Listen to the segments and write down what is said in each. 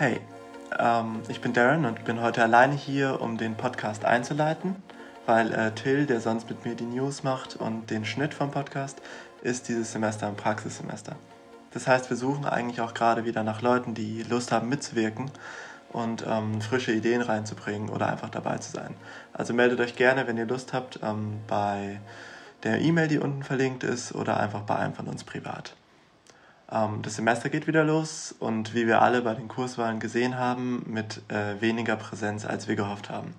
Hey, ähm, ich bin Darren und bin heute alleine hier, um den Podcast einzuleiten, weil äh, Till, der sonst mit mir die News macht und den Schnitt vom Podcast, ist dieses Semester im Praxissemester. Das heißt, wir suchen eigentlich auch gerade wieder nach Leuten, die Lust haben mitzuwirken und ähm, frische Ideen reinzubringen oder einfach dabei zu sein. Also meldet euch gerne, wenn ihr Lust habt, ähm, bei der E-Mail, die unten verlinkt ist, oder einfach bei einem von uns privat. Ähm, das Semester geht wieder los und wie wir alle bei den Kurswahlen gesehen haben, mit äh, weniger Präsenz, als wir gehofft haben.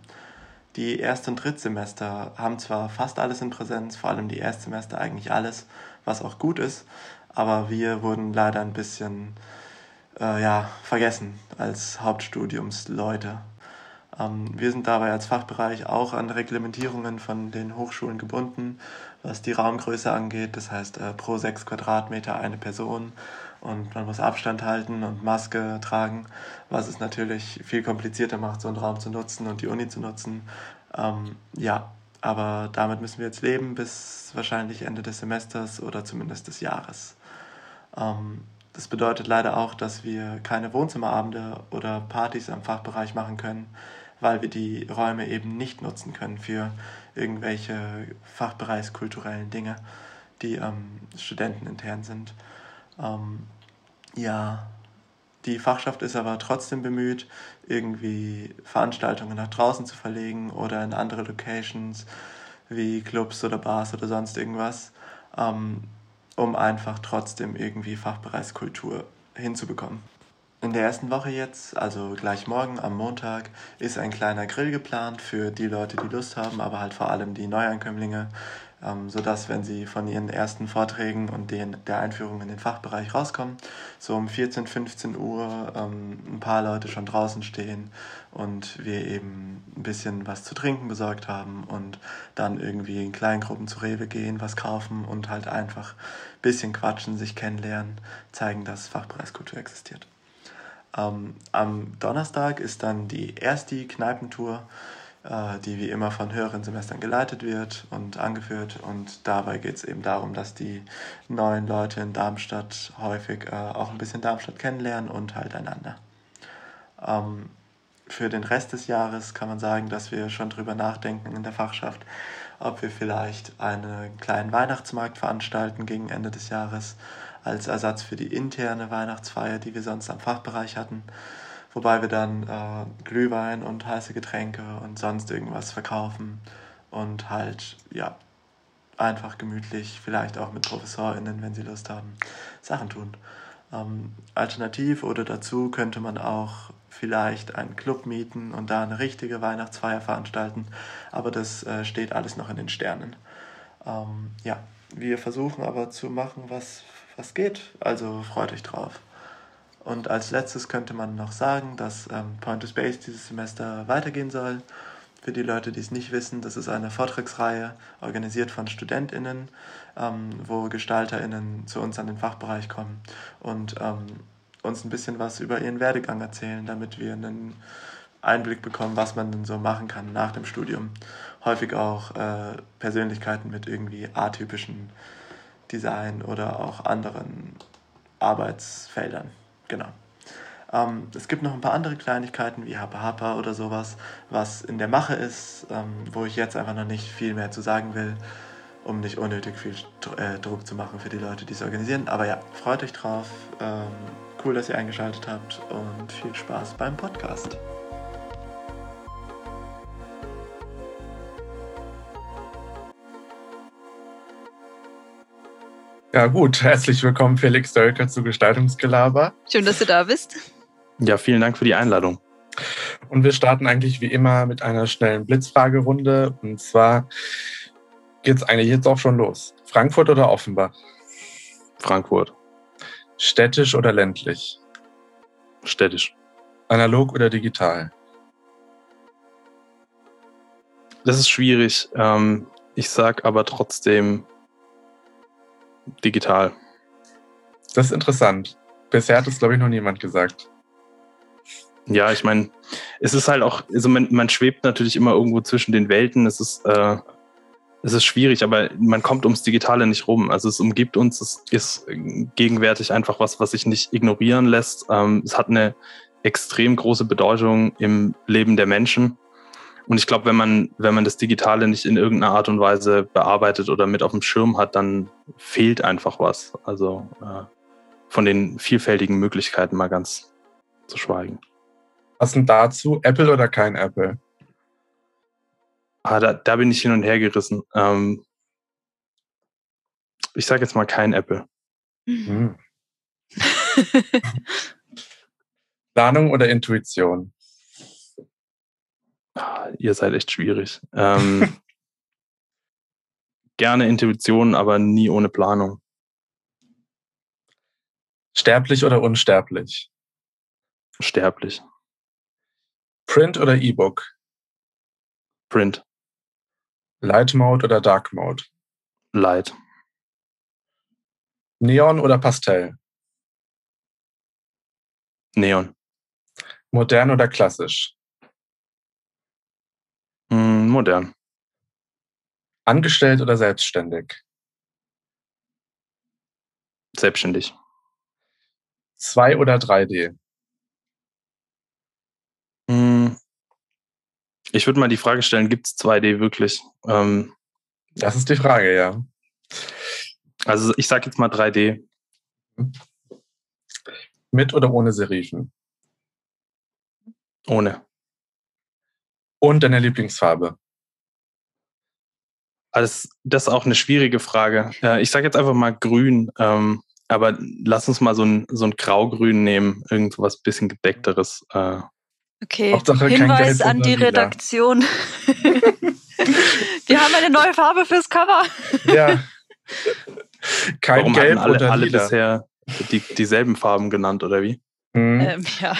Die Erst- und Drittsemester haben zwar fast alles in Präsenz, vor allem die Erstsemester eigentlich alles, was auch gut ist, aber wir wurden leider ein bisschen äh, ja, vergessen als Hauptstudiumsleute. Ähm, wir sind dabei als Fachbereich auch an Reglementierungen von den Hochschulen gebunden, was die Raumgröße angeht. Das heißt, äh, pro sechs Quadratmeter eine Person und man muss Abstand halten und Maske tragen, was es natürlich viel komplizierter macht, so einen Raum zu nutzen und die Uni zu nutzen. Ähm, ja, aber damit müssen wir jetzt leben bis wahrscheinlich Ende des Semesters oder zumindest des Jahres. Ähm, das bedeutet leider auch, dass wir keine Wohnzimmerabende oder Partys am Fachbereich machen können, weil wir die Räume eben nicht nutzen können für irgendwelche fachbereichskulturellen Dinge, die ähm, studentenintern sind. Ähm, ja, die Fachschaft ist aber trotzdem bemüht, irgendwie Veranstaltungen nach draußen zu verlegen oder in andere Locations wie Clubs oder Bars oder sonst irgendwas, ähm, um einfach trotzdem irgendwie Fachbereichskultur hinzubekommen. In der ersten Woche jetzt, also gleich morgen am Montag, ist ein kleiner Grill geplant für die Leute, die Lust haben, aber halt vor allem die Neuankömmlinge, ähm, sodass, wenn sie von ihren ersten Vorträgen und den, der Einführung in den Fachbereich rauskommen, so um 14, 15 Uhr ähm, ein paar Leute schon draußen stehen und wir eben ein bisschen was zu trinken besorgt haben und dann irgendwie in Kleingruppen zu Rewe gehen, was kaufen und halt einfach ein bisschen quatschen, sich kennenlernen, zeigen, dass Fachbereichskultur existiert. Ähm, am Donnerstag ist dann die erste Kneipentour, äh, die wie immer von höheren Semestern geleitet wird und angeführt. Und dabei geht es eben darum, dass die neuen Leute in Darmstadt häufig äh, auch ein bisschen Darmstadt kennenlernen und halt einander. Ähm, für den Rest des Jahres kann man sagen, dass wir schon drüber nachdenken in der Fachschaft, ob wir vielleicht einen kleinen Weihnachtsmarkt veranstalten gegen Ende des Jahres als Ersatz für die interne Weihnachtsfeier, die wir sonst am Fachbereich hatten. Wobei wir dann äh, Glühwein und heiße Getränke und sonst irgendwas verkaufen und halt, ja, einfach gemütlich, vielleicht auch mit ProfessorInnen, wenn sie Lust haben, Sachen tun. Ähm, alternativ oder dazu könnte man auch vielleicht einen Club mieten und da eine richtige Weihnachtsfeier veranstalten, aber das äh, steht alles noch in den Sternen. Ähm, ja, wir versuchen aber zu machen, was was geht. Also freut euch drauf. Und als letztes könnte man noch sagen, dass ähm, Point to Space dieses Semester weitergehen soll. Für die Leute, die es nicht wissen, das ist eine Vortragsreihe, organisiert von StudentInnen, ähm, wo GestalterInnen zu uns an den Fachbereich kommen und ähm, uns ein bisschen was über ihren Werdegang erzählen, damit wir einen Einblick bekommen, was man denn so machen kann nach dem Studium. Häufig auch äh, Persönlichkeiten mit irgendwie atypischen Design oder auch anderen Arbeitsfeldern. Genau. Ähm, es gibt noch ein paar andere Kleinigkeiten wie Hapa Hapa oder sowas, was in der Mache ist, ähm, wo ich jetzt einfach noch nicht viel mehr zu sagen will, um nicht unnötig viel äh, Druck zu machen für die Leute, die es organisieren. Aber ja, freut euch drauf. Ähm, cool, dass ihr eingeschaltet habt und viel Spaß beim Podcast. Ja, gut. Herzlich willkommen, Felix Dölker zu Gestaltungsgelaber. Schön, dass du da bist. Ja, vielen Dank für die Einladung. Und wir starten eigentlich wie immer mit einer schnellen Blitzfragerunde. Und zwar geht es eigentlich jetzt auch schon los. Frankfurt oder Offenbach? Frankfurt. Städtisch oder ländlich? Städtisch. Analog oder digital? Das ist schwierig. Ähm, ich sag aber trotzdem digital. Das ist interessant. Bisher hat es, glaube ich, noch niemand gesagt. Ja, ich meine, es ist halt auch, also man, man, schwebt natürlich immer irgendwo zwischen den Welten. Es ist, äh, es ist schwierig, aber man kommt ums Digitale nicht rum. Also es umgibt uns, es ist gegenwärtig einfach was, was sich nicht ignorieren lässt. Ähm, es hat eine extrem große Bedeutung im Leben der Menschen. Und ich glaube, wenn man, wenn man das Digitale nicht in irgendeiner Art und Weise bearbeitet oder mit auf dem Schirm hat, dann fehlt einfach was. Also äh, von den vielfältigen Möglichkeiten mal ganz zu schweigen. Passend dazu, Apple oder kein Apple? Ah, da, da bin ich hin und her gerissen. Ähm, ich sage jetzt mal kein Apple. Hm. Planung oder Intuition? Ah, ihr seid echt schwierig. Ähm, gerne Intuition, aber nie ohne Planung. Sterblich oder unsterblich? Sterblich. Print oder E-Book? Print. Light Mode oder Dark Mode? Light. Neon oder Pastell? Neon. Modern oder klassisch? Mm, modern. Angestellt oder selbstständig? Selbstständig. 2 oder 3D? Mm, ich würde mal die Frage stellen, gibt es 2D wirklich? Ähm, das ist die Frage, ja. Also ich sage jetzt mal 3D. Mit oder ohne Serifen? Ohne. Und deine Lieblingsfarbe? Also das ist auch eine schwierige Frage. Ich sage jetzt einfach mal grün, ähm, aber lass uns mal so ein, so ein grau-grün nehmen, irgendwas bisschen gedeckteres. Äh. Okay, Hauptsache Hinweis an die Redaktion. Wir haben eine neue Farbe fürs Cover. Ja. Kein Warum Gelb alle, oder alle lila? bisher die, dieselben Farben genannt, oder wie? Mhm. Ähm, ja.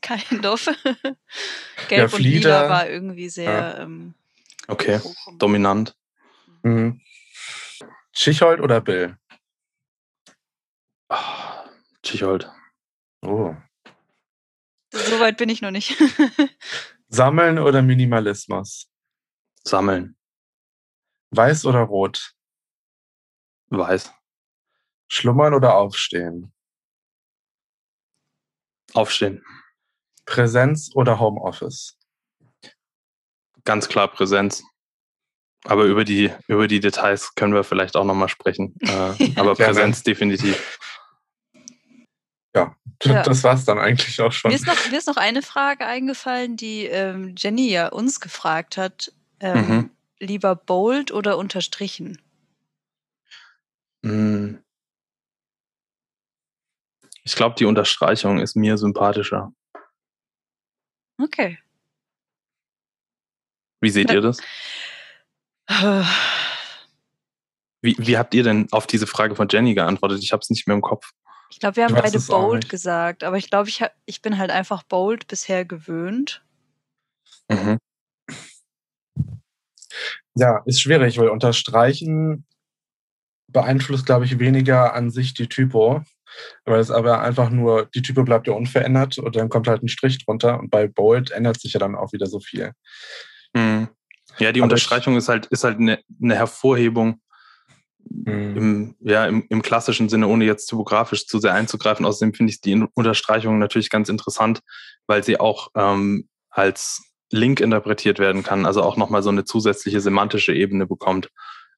Kein Doof. Gelb ja, und lila war irgendwie sehr. Ja. Ähm, okay, dominant. Mhm. Schichold oder Bill? Oh, Schichold. Oh. So weit bin ich noch nicht. Sammeln oder Minimalismus? Sammeln. Weiß oder rot? Weiß. Schlummern oder aufstehen? Aufstehen. Präsenz oder Homeoffice? Ganz klar Präsenz. Aber über die, über die Details können wir vielleicht auch nochmal sprechen. Äh, aber Präsenz definitiv. Ja, ja, das war es dann eigentlich auch schon. Mir ist, noch, mir ist noch eine Frage eingefallen, die ähm, Jenny ja uns gefragt hat. Ähm, mhm. Lieber bold oder unterstrichen? Hm. Ich glaube, die Unterstreichung ist mir sympathischer. Okay. Wie seht ihr das? Wie, wie habt ihr denn auf diese Frage von Jenny geantwortet? Ich habe es nicht mehr im Kopf. Ich glaube, wir haben beide bold gesagt, aber ich glaube, ich, ich bin halt einfach bold bisher gewöhnt. Mhm. Ja, ist schwierig, weil unterstreichen beeinflusst, glaube ich, weniger an sich die Typo, weil es aber einfach nur, die Typo bleibt ja unverändert und dann kommt halt ein Strich drunter und bei Bold ändert sich ja dann auch wieder so viel. Mhm. Ja, die aber Unterstreichung ich, ist halt, ist halt eine, eine Hervorhebung mhm. im, ja, im, im, klassischen Sinne, ohne jetzt typografisch zu sehr einzugreifen. Außerdem finde ich die Unterstreichung natürlich ganz interessant, weil sie auch ähm, als Link interpretiert werden kann, also auch nochmal so eine zusätzliche semantische Ebene bekommt.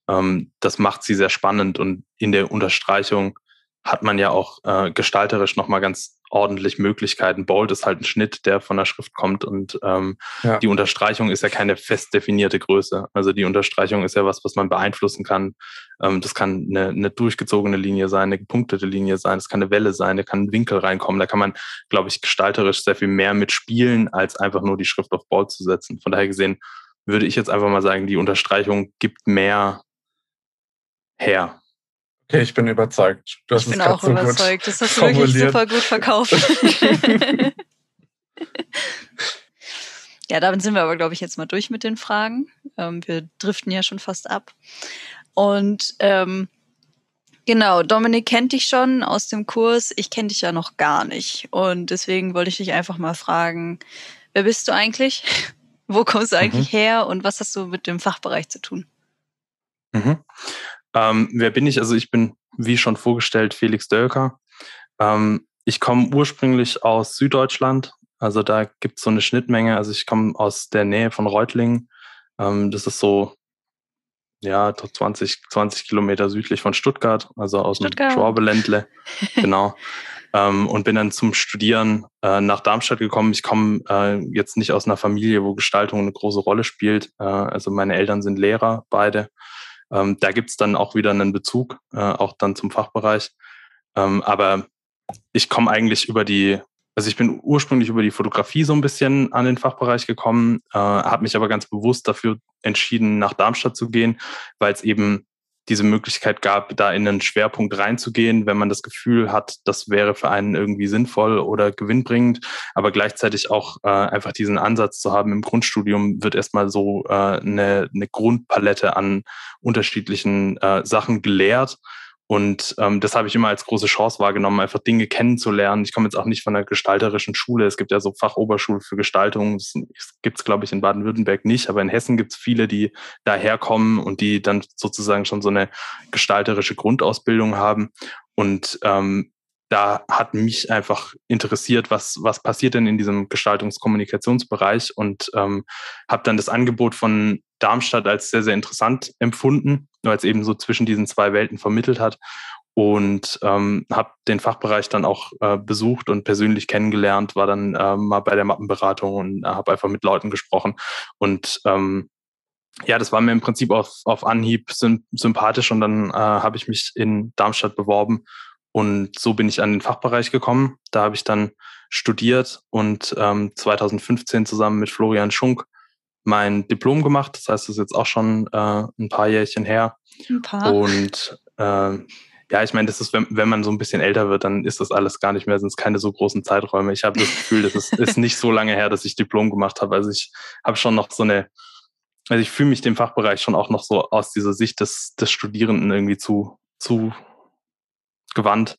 Ähm, das macht sie sehr spannend und in der Unterstreichung hat man ja auch äh, gestalterisch nochmal ganz ordentlich Möglichkeiten. Bold ist halt ein Schnitt, der von der Schrift kommt und ähm, ja. die Unterstreichung ist ja keine fest definierte Größe. Also die Unterstreichung ist ja was, was man beeinflussen kann. Ähm, das kann eine, eine durchgezogene Linie sein, eine gepunktete Linie sein, es kann eine Welle sein, da kann ein Winkel reinkommen. Da kann man, glaube ich, gestalterisch sehr viel mehr mitspielen, als einfach nur die Schrift auf Bold zu setzen. Von daher gesehen würde ich jetzt einfach mal sagen, die Unterstreichung gibt mehr her. Okay, ich bin überzeugt. Du hast ich bin auch so überzeugt. Das hast du wirklich super gut verkauft. ja, damit sind wir aber, glaube ich, jetzt mal durch mit den Fragen. Ähm, wir driften ja schon fast ab. Und ähm, genau, Dominik kennt dich schon aus dem Kurs. Ich kenne dich ja noch gar nicht. Und deswegen wollte ich dich einfach mal fragen, wer bist du eigentlich? Wo kommst du eigentlich mhm. her und was hast du mit dem Fachbereich zu tun? Mhm. Ähm, wer bin ich? Also ich bin, wie schon vorgestellt, Felix Dölker. Ähm, ich komme ursprünglich aus Süddeutschland. Also da gibt es so eine Schnittmenge. Also ich komme aus der Nähe von Reutlingen. Ähm, das ist so ja, 20, 20 Kilometer südlich von Stuttgart, also aus Stuttgart. dem Schwabeländle. genau. Ähm, und bin dann zum Studieren äh, nach Darmstadt gekommen. Ich komme äh, jetzt nicht aus einer Familie, wo Gestaltung eine große Rolle spielt. Äh, also meine Eltern sind Lehrer, beide. Ähm, da gibt's dann auch wieder einen Bezug, äh, auch dann zum Fachbereich. Ähm, aber ich komme eigentlich über die also ich bin ursprünglich über die Fotografie so ein bisschen an den Fachbereich gekommen, äh, habe mich aber ganz bewusst dafür entschieden, nach Darmstadt zu gehen, weil es eben diese Möglichkeit gab, da in einen Schwerpunkt reinzugehen, wenn man das Gefühl hat, das wäre für einen irgendwie sinnvoll oder gewinnbringend, aber gleichzeitig auch äh, einfach diesen Ansatz zu haben, im Grundstudium wird erstmal so äh, eine, eine Grundpalette an unterschiedlichen äh, Sachen gelehrt und ähm, das habe ich immer als große Chance wahrgenommen, einfach Dinge kennenzulernen. Ich komme jetzt auch nicht von einer gestalterischen Schule. Es gibt ja so Fachoberschule für Gestaltung. Das gibt es, glaube ich, in Baden-Württemberg nicht, aber in Hessen gibt es viele, die daherkommen und die dann sozusagen schon so eine gestalterische Grundausbildung haben. Und ähm, da hat mich einfach interessiert, was, was passiert denn in diesem Gestaltungskommunikationsbereich und ähm, habe dann das Angebot von Darmstadt als sehr, sehr interessant empfunden, es eben so zwischen diesen zwei Welten vermittelt hat. Und ähm, habe den Fachbereich dann auch äh, besucht und persönlich kennengelernt, war dann äh, mal bei der Mappenberatung und äh, habe einfach mit Leuten gesprochen. Und ähm, ja, das war mir im Prinzip auf, auf Anhieb sympathisch und dann äh, habe ich mich in Darmstadt beworben. Und so bin ich an den Fachbereich gekommen. Da habe ich dann studiert und ähm, 2015 zusammen mit Florian Schunk mein Diplom gemacht. Das heißt, das ist jetzt auch schon äh, ein paar Jährchen her. Ein paar. Und äh, ja, ich meine, das ist, wenn, wenn man so ein bisschen älter wird, dann ist das alles gar nicht mehr, sind es keine so großen Zeiträume. Ich habe das Gefühl, das ist, ist nicht so lange her, dass ich Diplom gemacht habe. Also ich habe schon noch so eine, also ich fühle mich dem Fachbereich schon auch noch so aus dieser Sicht des, des Studierenden irgendwie zu, zu gewandt.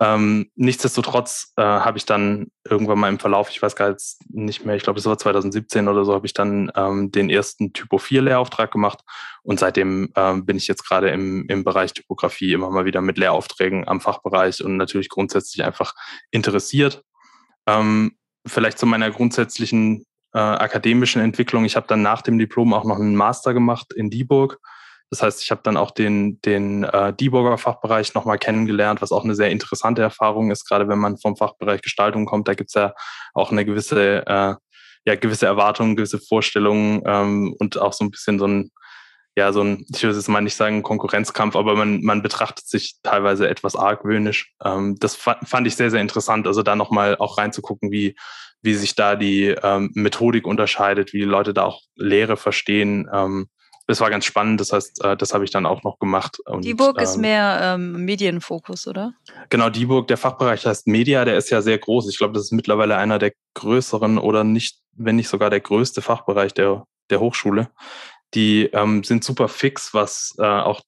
Ähm, nichtsdestotrotz äh, habe ich dann irgendwann mal im Verlauf, ich weiß gar jetzt nicht mehr, ich glaube, es war 2017 oder so, habe ich dann ähm, den ersten Typo 4 Lehrauftrag gemacht und seitdem ähm, bin ich jetzt gerade im, im Bereich Typografie immer mal wieder mit Lehraufträgen am Fachbereich und natürlich grundsätzlich einfach interessiert. Ähm, vielleicht zu meiner grundsätzlichen äh, akademischen Entwicklung. Ich habe dann nach dem Diplom auch noch einen Master gemacht in Dieburg das heißt, ich habe dann auch den, den äh, Dieburger Fachbereich nochmal kennengelernt, was auch eine sehr interessante Erfahrung ist, gerade wenn man vom Fachbereich Gestaltung kommt. Da gibt's ja auch eine gewisse, äh, ja, gewisse Erwartungen, gewisse Vorstellungen ähm, und auch so ein bisschen so ein, ja, so ein, ich würde jetzt mal nicht sagen Konkurrenzkampf, aber man, man betrachtet sich teilweise etwas argwöhnisch. Ähm, das fand ich sehr, sehr interessant, also da nochmal auch reinzugucken, wie, wie sich da die ähm, Methodik unterscheidet, wie Leute da auch Lehre verstehen. Ähm, das war ganz spannend. Das heißt, äh, das habe ich dann auch noch gemacht. Und, Dieburg ähm, ist mehr ähm, Medienfokus, oder? Genau, Dieburg, der Fachbereich heißt Media, der ist ja sehr groß. Ich glaube, das ist mittlerweile einer der größeren oder nicht, wenn nicht sogar der größte Fachbereich der, der Hochschule. Die ähm, sind super fix, was äh, auch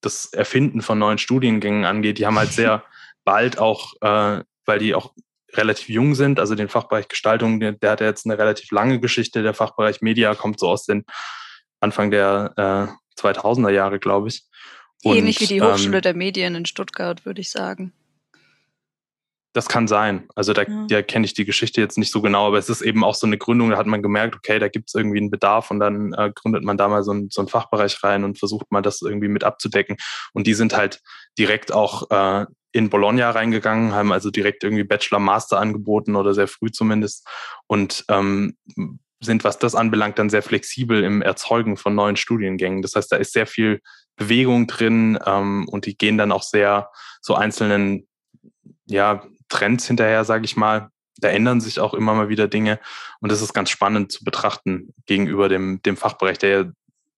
das Erfinden von neuen Studiengängen angeht. Die haben halt sehr bald auch, äh, weil die auch relativ jung sind, also den Fachbereich Gestaltung, der, der hat ja jetzt eine relativ lange Geschichte. Der Fachbereich Media kommt so aus den Anfang der äh, 2000er Jahre, glaube ich. Und, Ähnlich wie die Hochschule ähm, der Medien in Stuttgart, würde ich sagen. Das kann sein. Also da, ja. da kenne ich die Geschichte jetzt nicht so genau, aber es ist eben auch so eine Gründung, da hat man gemerkt, okay, da gibt es irgendwie einen Bedarf und dann äh, gründet man da mal so, ein, so einen Fachbereich rein und versucht mal das irgendwie mit abzudecken. Und die sind halt direkt auch äh, in Bologna reingegangen, haben also direkt irgendwie Bachelor, Master angeboten oder sehr früh zumindest und ähm, sind, was das anbelangt, dann sehr flexibel im Erzeugen von neuen Studiengängen. Das heißt, da ist sehr viel Bewegung drin ähm, und die gehen dann auch sehr so einzelnen ja, Trends hinterher, sage ich mal. Da ändern sich auch immer mal wieder Dinge und das ist ganz spannend zu betrachten gegenüber dem, dem Fachbereich, der ja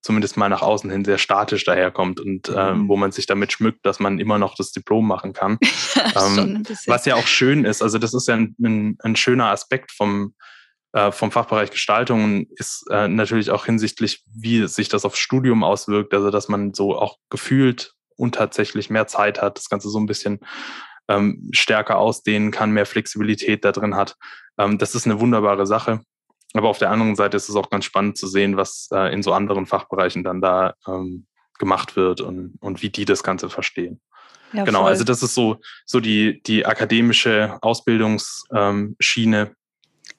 zumindest mal nach außen hin sehr statisch daherkommt und äh, mhm. wo man sich damit schmückt, dass man immer noch das Diplom machen kann. Ja, ähm, was ja auch schön ist. Also das ist ja ein, ein, ein schöner Aspekt vom, äh, vom Fachbereich Gestaltung ist äh, natürlich auch hinsichtlich, wie sich das aufs Studium auswirkt, also dass man so auch gefühlt und tatsächlich mehr Zeit hat, das Ganze so ein bisschen ähm, stärker ausdehnen kann, mehr Flexibilität da drin hat. Ähm, das ist eine wunderbare Sache. Aber auf der anderen Seite ist es auch ganz spannend zu sehen, was äh, in so anderen Fachbereichen dann da ähm, gemacht wird und, und wie die das Ganze verstehen. Ja, genau, voll. also das ist so, so die, die akademische Ausbildungsschiene.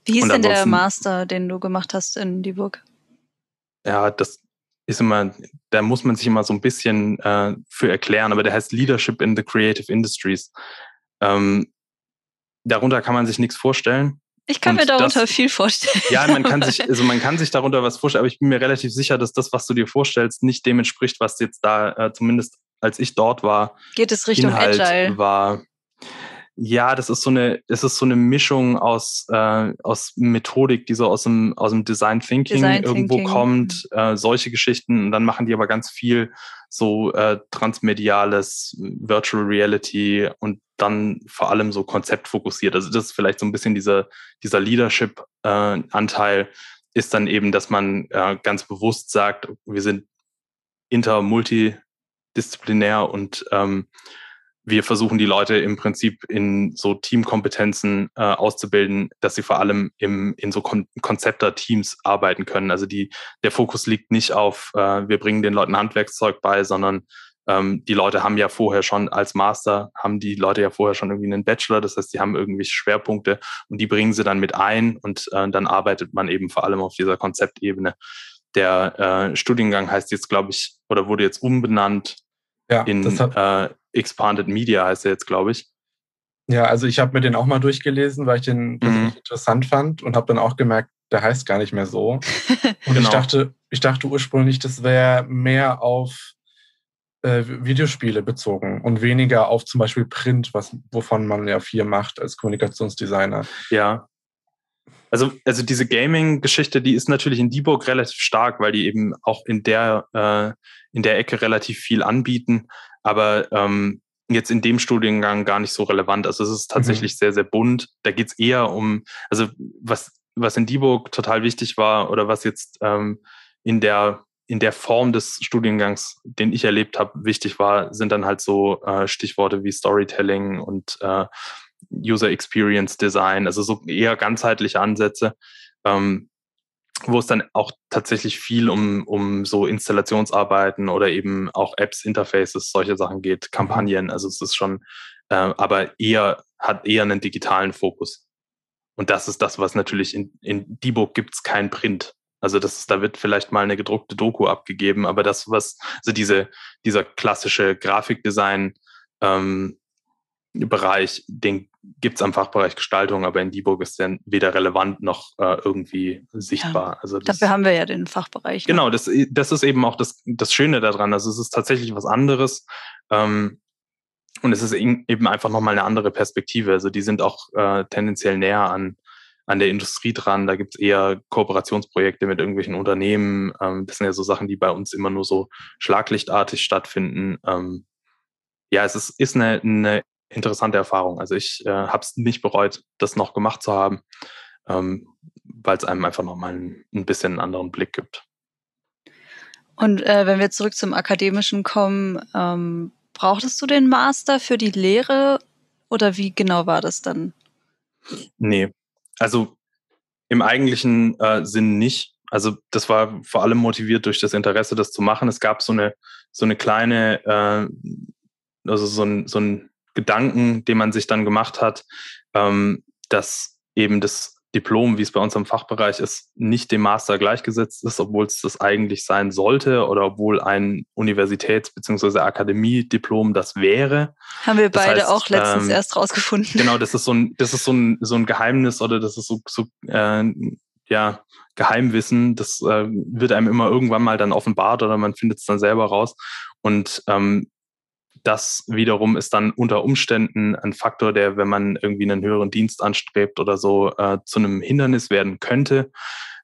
Wie hieß denn der Master, den du gemacht hast in Dieburg? Ja, das ist immer, da muss man sich immer so ein bisschen äh, für erklären, aber der heißt Leadership in the Creative Industries. Ähm, darunter kann man sich nichts vorstellen. Ich kann und mir darunter das, viel vorstellen. Ja, man kann sich, also man kann sich darunter was vorstellen, aber ich bin mir relativ sicher, dass das, was du dir vorstellst, nicht dem entspricht, was jetzt da, äh, zumindest als ich dort war, geht es Richtung Inhalt Agile. war. Ja, das ist so eine, es ist so eine Mischung aus, äh, aus Methodik, die so aus dem, aus dem Design Thinking Design irgendwo Thinking. kommt, äh, solche Geschichten. Und dann machen die aber ganz viel so äh, transmediales, Virtual Reality und dann vor allem so konzeptfokussiert. Also das ist vielleicht so ein bisschen dieser, dieser Leadership-Anteil, äh, ist dann eben, dass man äh, ganz bewusst sagt, wir sind inter, multidisziplinär und ähm, wir versuchen die Leute im Prinzip in so Teamkompetenzen äh, auszubilden, dass sie vor allem im, in so Kon Konzepter-Teams arbeiten können. Also die, der Fokus liegt nicht auf, äh, wir bringen den Leuten Handwerkszeug bei, sondern ähm, die Leute haben ja vorher schon als Master, haben die Leute ja vorher schon irgendwie einen Bachelor, das heißt, die haben irgendwie Schwerpunkte und die bringen sie dann mit ein und äh, dann arbeitet man eben vor allem auf dieser Konzeptebene. Der äh, Studiengang heißt jetzt, glaube ich, oder wurde jetzt umbenannt ja, in äh, Expanded Media heißt er jetzt, glaube ich. Ja, also ich habe mir den auch mal durchgelesen, weil ich den mhm. interessant fand und habe dann auch gemerkt, der heißt gar nicht mehr so. Und genau. ich dachte, ich dachte ursprünglich, das wäre mehr auf äh, Videospiele bezogen und weniger auf zum Beispiel Print, was, wovon man ja viel macht als Kommunikationsdesigner. Ja. Also, also diese Gaming-Geschichte, die ist natürlich in Dieburg relativ stark, weil die eben auch in der, äh, in der Ecke relativ viel anbieten aber ähm, jetzt in dem Studiengang gar nicht so relevant. Also es ist tatsächlich mhm. sehr, sehr bunt. Da geht es eher um, also was, was in Dieburg total wichtig war oder was jetzt ähm, in der in der Form des Studiengangs, den ich erlebt habe, wichtig war, sind dann halt so äh, Stichworte wie Storytelling und äh, User Experience Design, also so eher ganzheitliche Ansätze. Ähm, wo es dann auch tatsächlich viel um, um so Installationsarbeiten oder eben auch Apps, Interfaces, solche Sachen geht. Kampagnen. Also es ist schon, äh, aber eher, hat eher einen digitalen Fokus. Und das ist das, was natürlich in, in Debug gibt es kein Print. Also das da wird vielleicht mal eine gedruckte Doku abgegeben, aber das, was, also diese, dieser klassische Grafikdesign, ähm, Bereich, den gibt es am Fachbereich Gestaltung, aber in Dieburg ist der weder relevant noch äh, irgendwie sichtbar. Ja, also das, dafür haben wir ja den Fachbereich. Ne? Genau, das, das ist eben auch das, das Schöne daran. Also es ist tatsächlich was anderes. Ähm, und es ist eben einfach nochmal eine andere Perspektive. Also die sind auch äh, tendenziell näher an, an der Industrie dran. Da gibt es eher Kooperationsprojekte mit irgendwelchen Unternehmen. Ähm, das sind ja so Sachen, die bei uns immer nur so schlaglichtartig stattfinden. Ähm, ja, es ist, ist eine, eine interessante Erfahrung. Also ich äh, habe es nicht bereut, das noch gemacht zu haben, ähm, weil es einem einfach nochmal ein, ein bisschen einen anderen Blick gibt. Und äh, wenn wir zurück zum Akademischen kommen, ähm, brauchtest du den Master für die Lehre oder wie genau war das dann? Nee, also im eigentlichen äh, Sinn nicht. Also das war vor allem motiviert durch das Interesse, das zu machen. Es gab so eine so eine kleine, äh, also so ein, so ein Gedanken, den man sich dann gemacht hat, ähm, dass eben das Diplom, wie es bei uns im Fachbereich ist, nicht dem Master gleichgesetzt ist, obwohl es das eigentlich sein sollte oder obwohl ein Universitäts- bzw. Akademiediplom das wäre. Haben wir beide heißt, auch letztens ähm, erst rausgefunden. Genau, das ist so ein, das ist so ein, so ein Geheimnis oder das ist so, so äh, ja, Geheimwissen. Das äh, wird einem immer irgendwann mal dann offenbart oder man findet es dann selber raus. Und ähm, das wiederum ist dann unter Umständen ein Faktor, der, wenn man irgendwie einen höheren Dienst anstrebt oder so, äh, zu einem Hindernis werden könnte.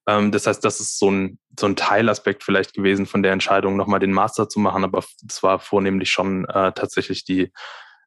Ähm, das heißt, das ist so ein, so ein Teilaspekt vielleicht gewesen von der Entscheidung, nochmal den Master zu machen, aber es war vornehmlich schon äh, tatsächlich die,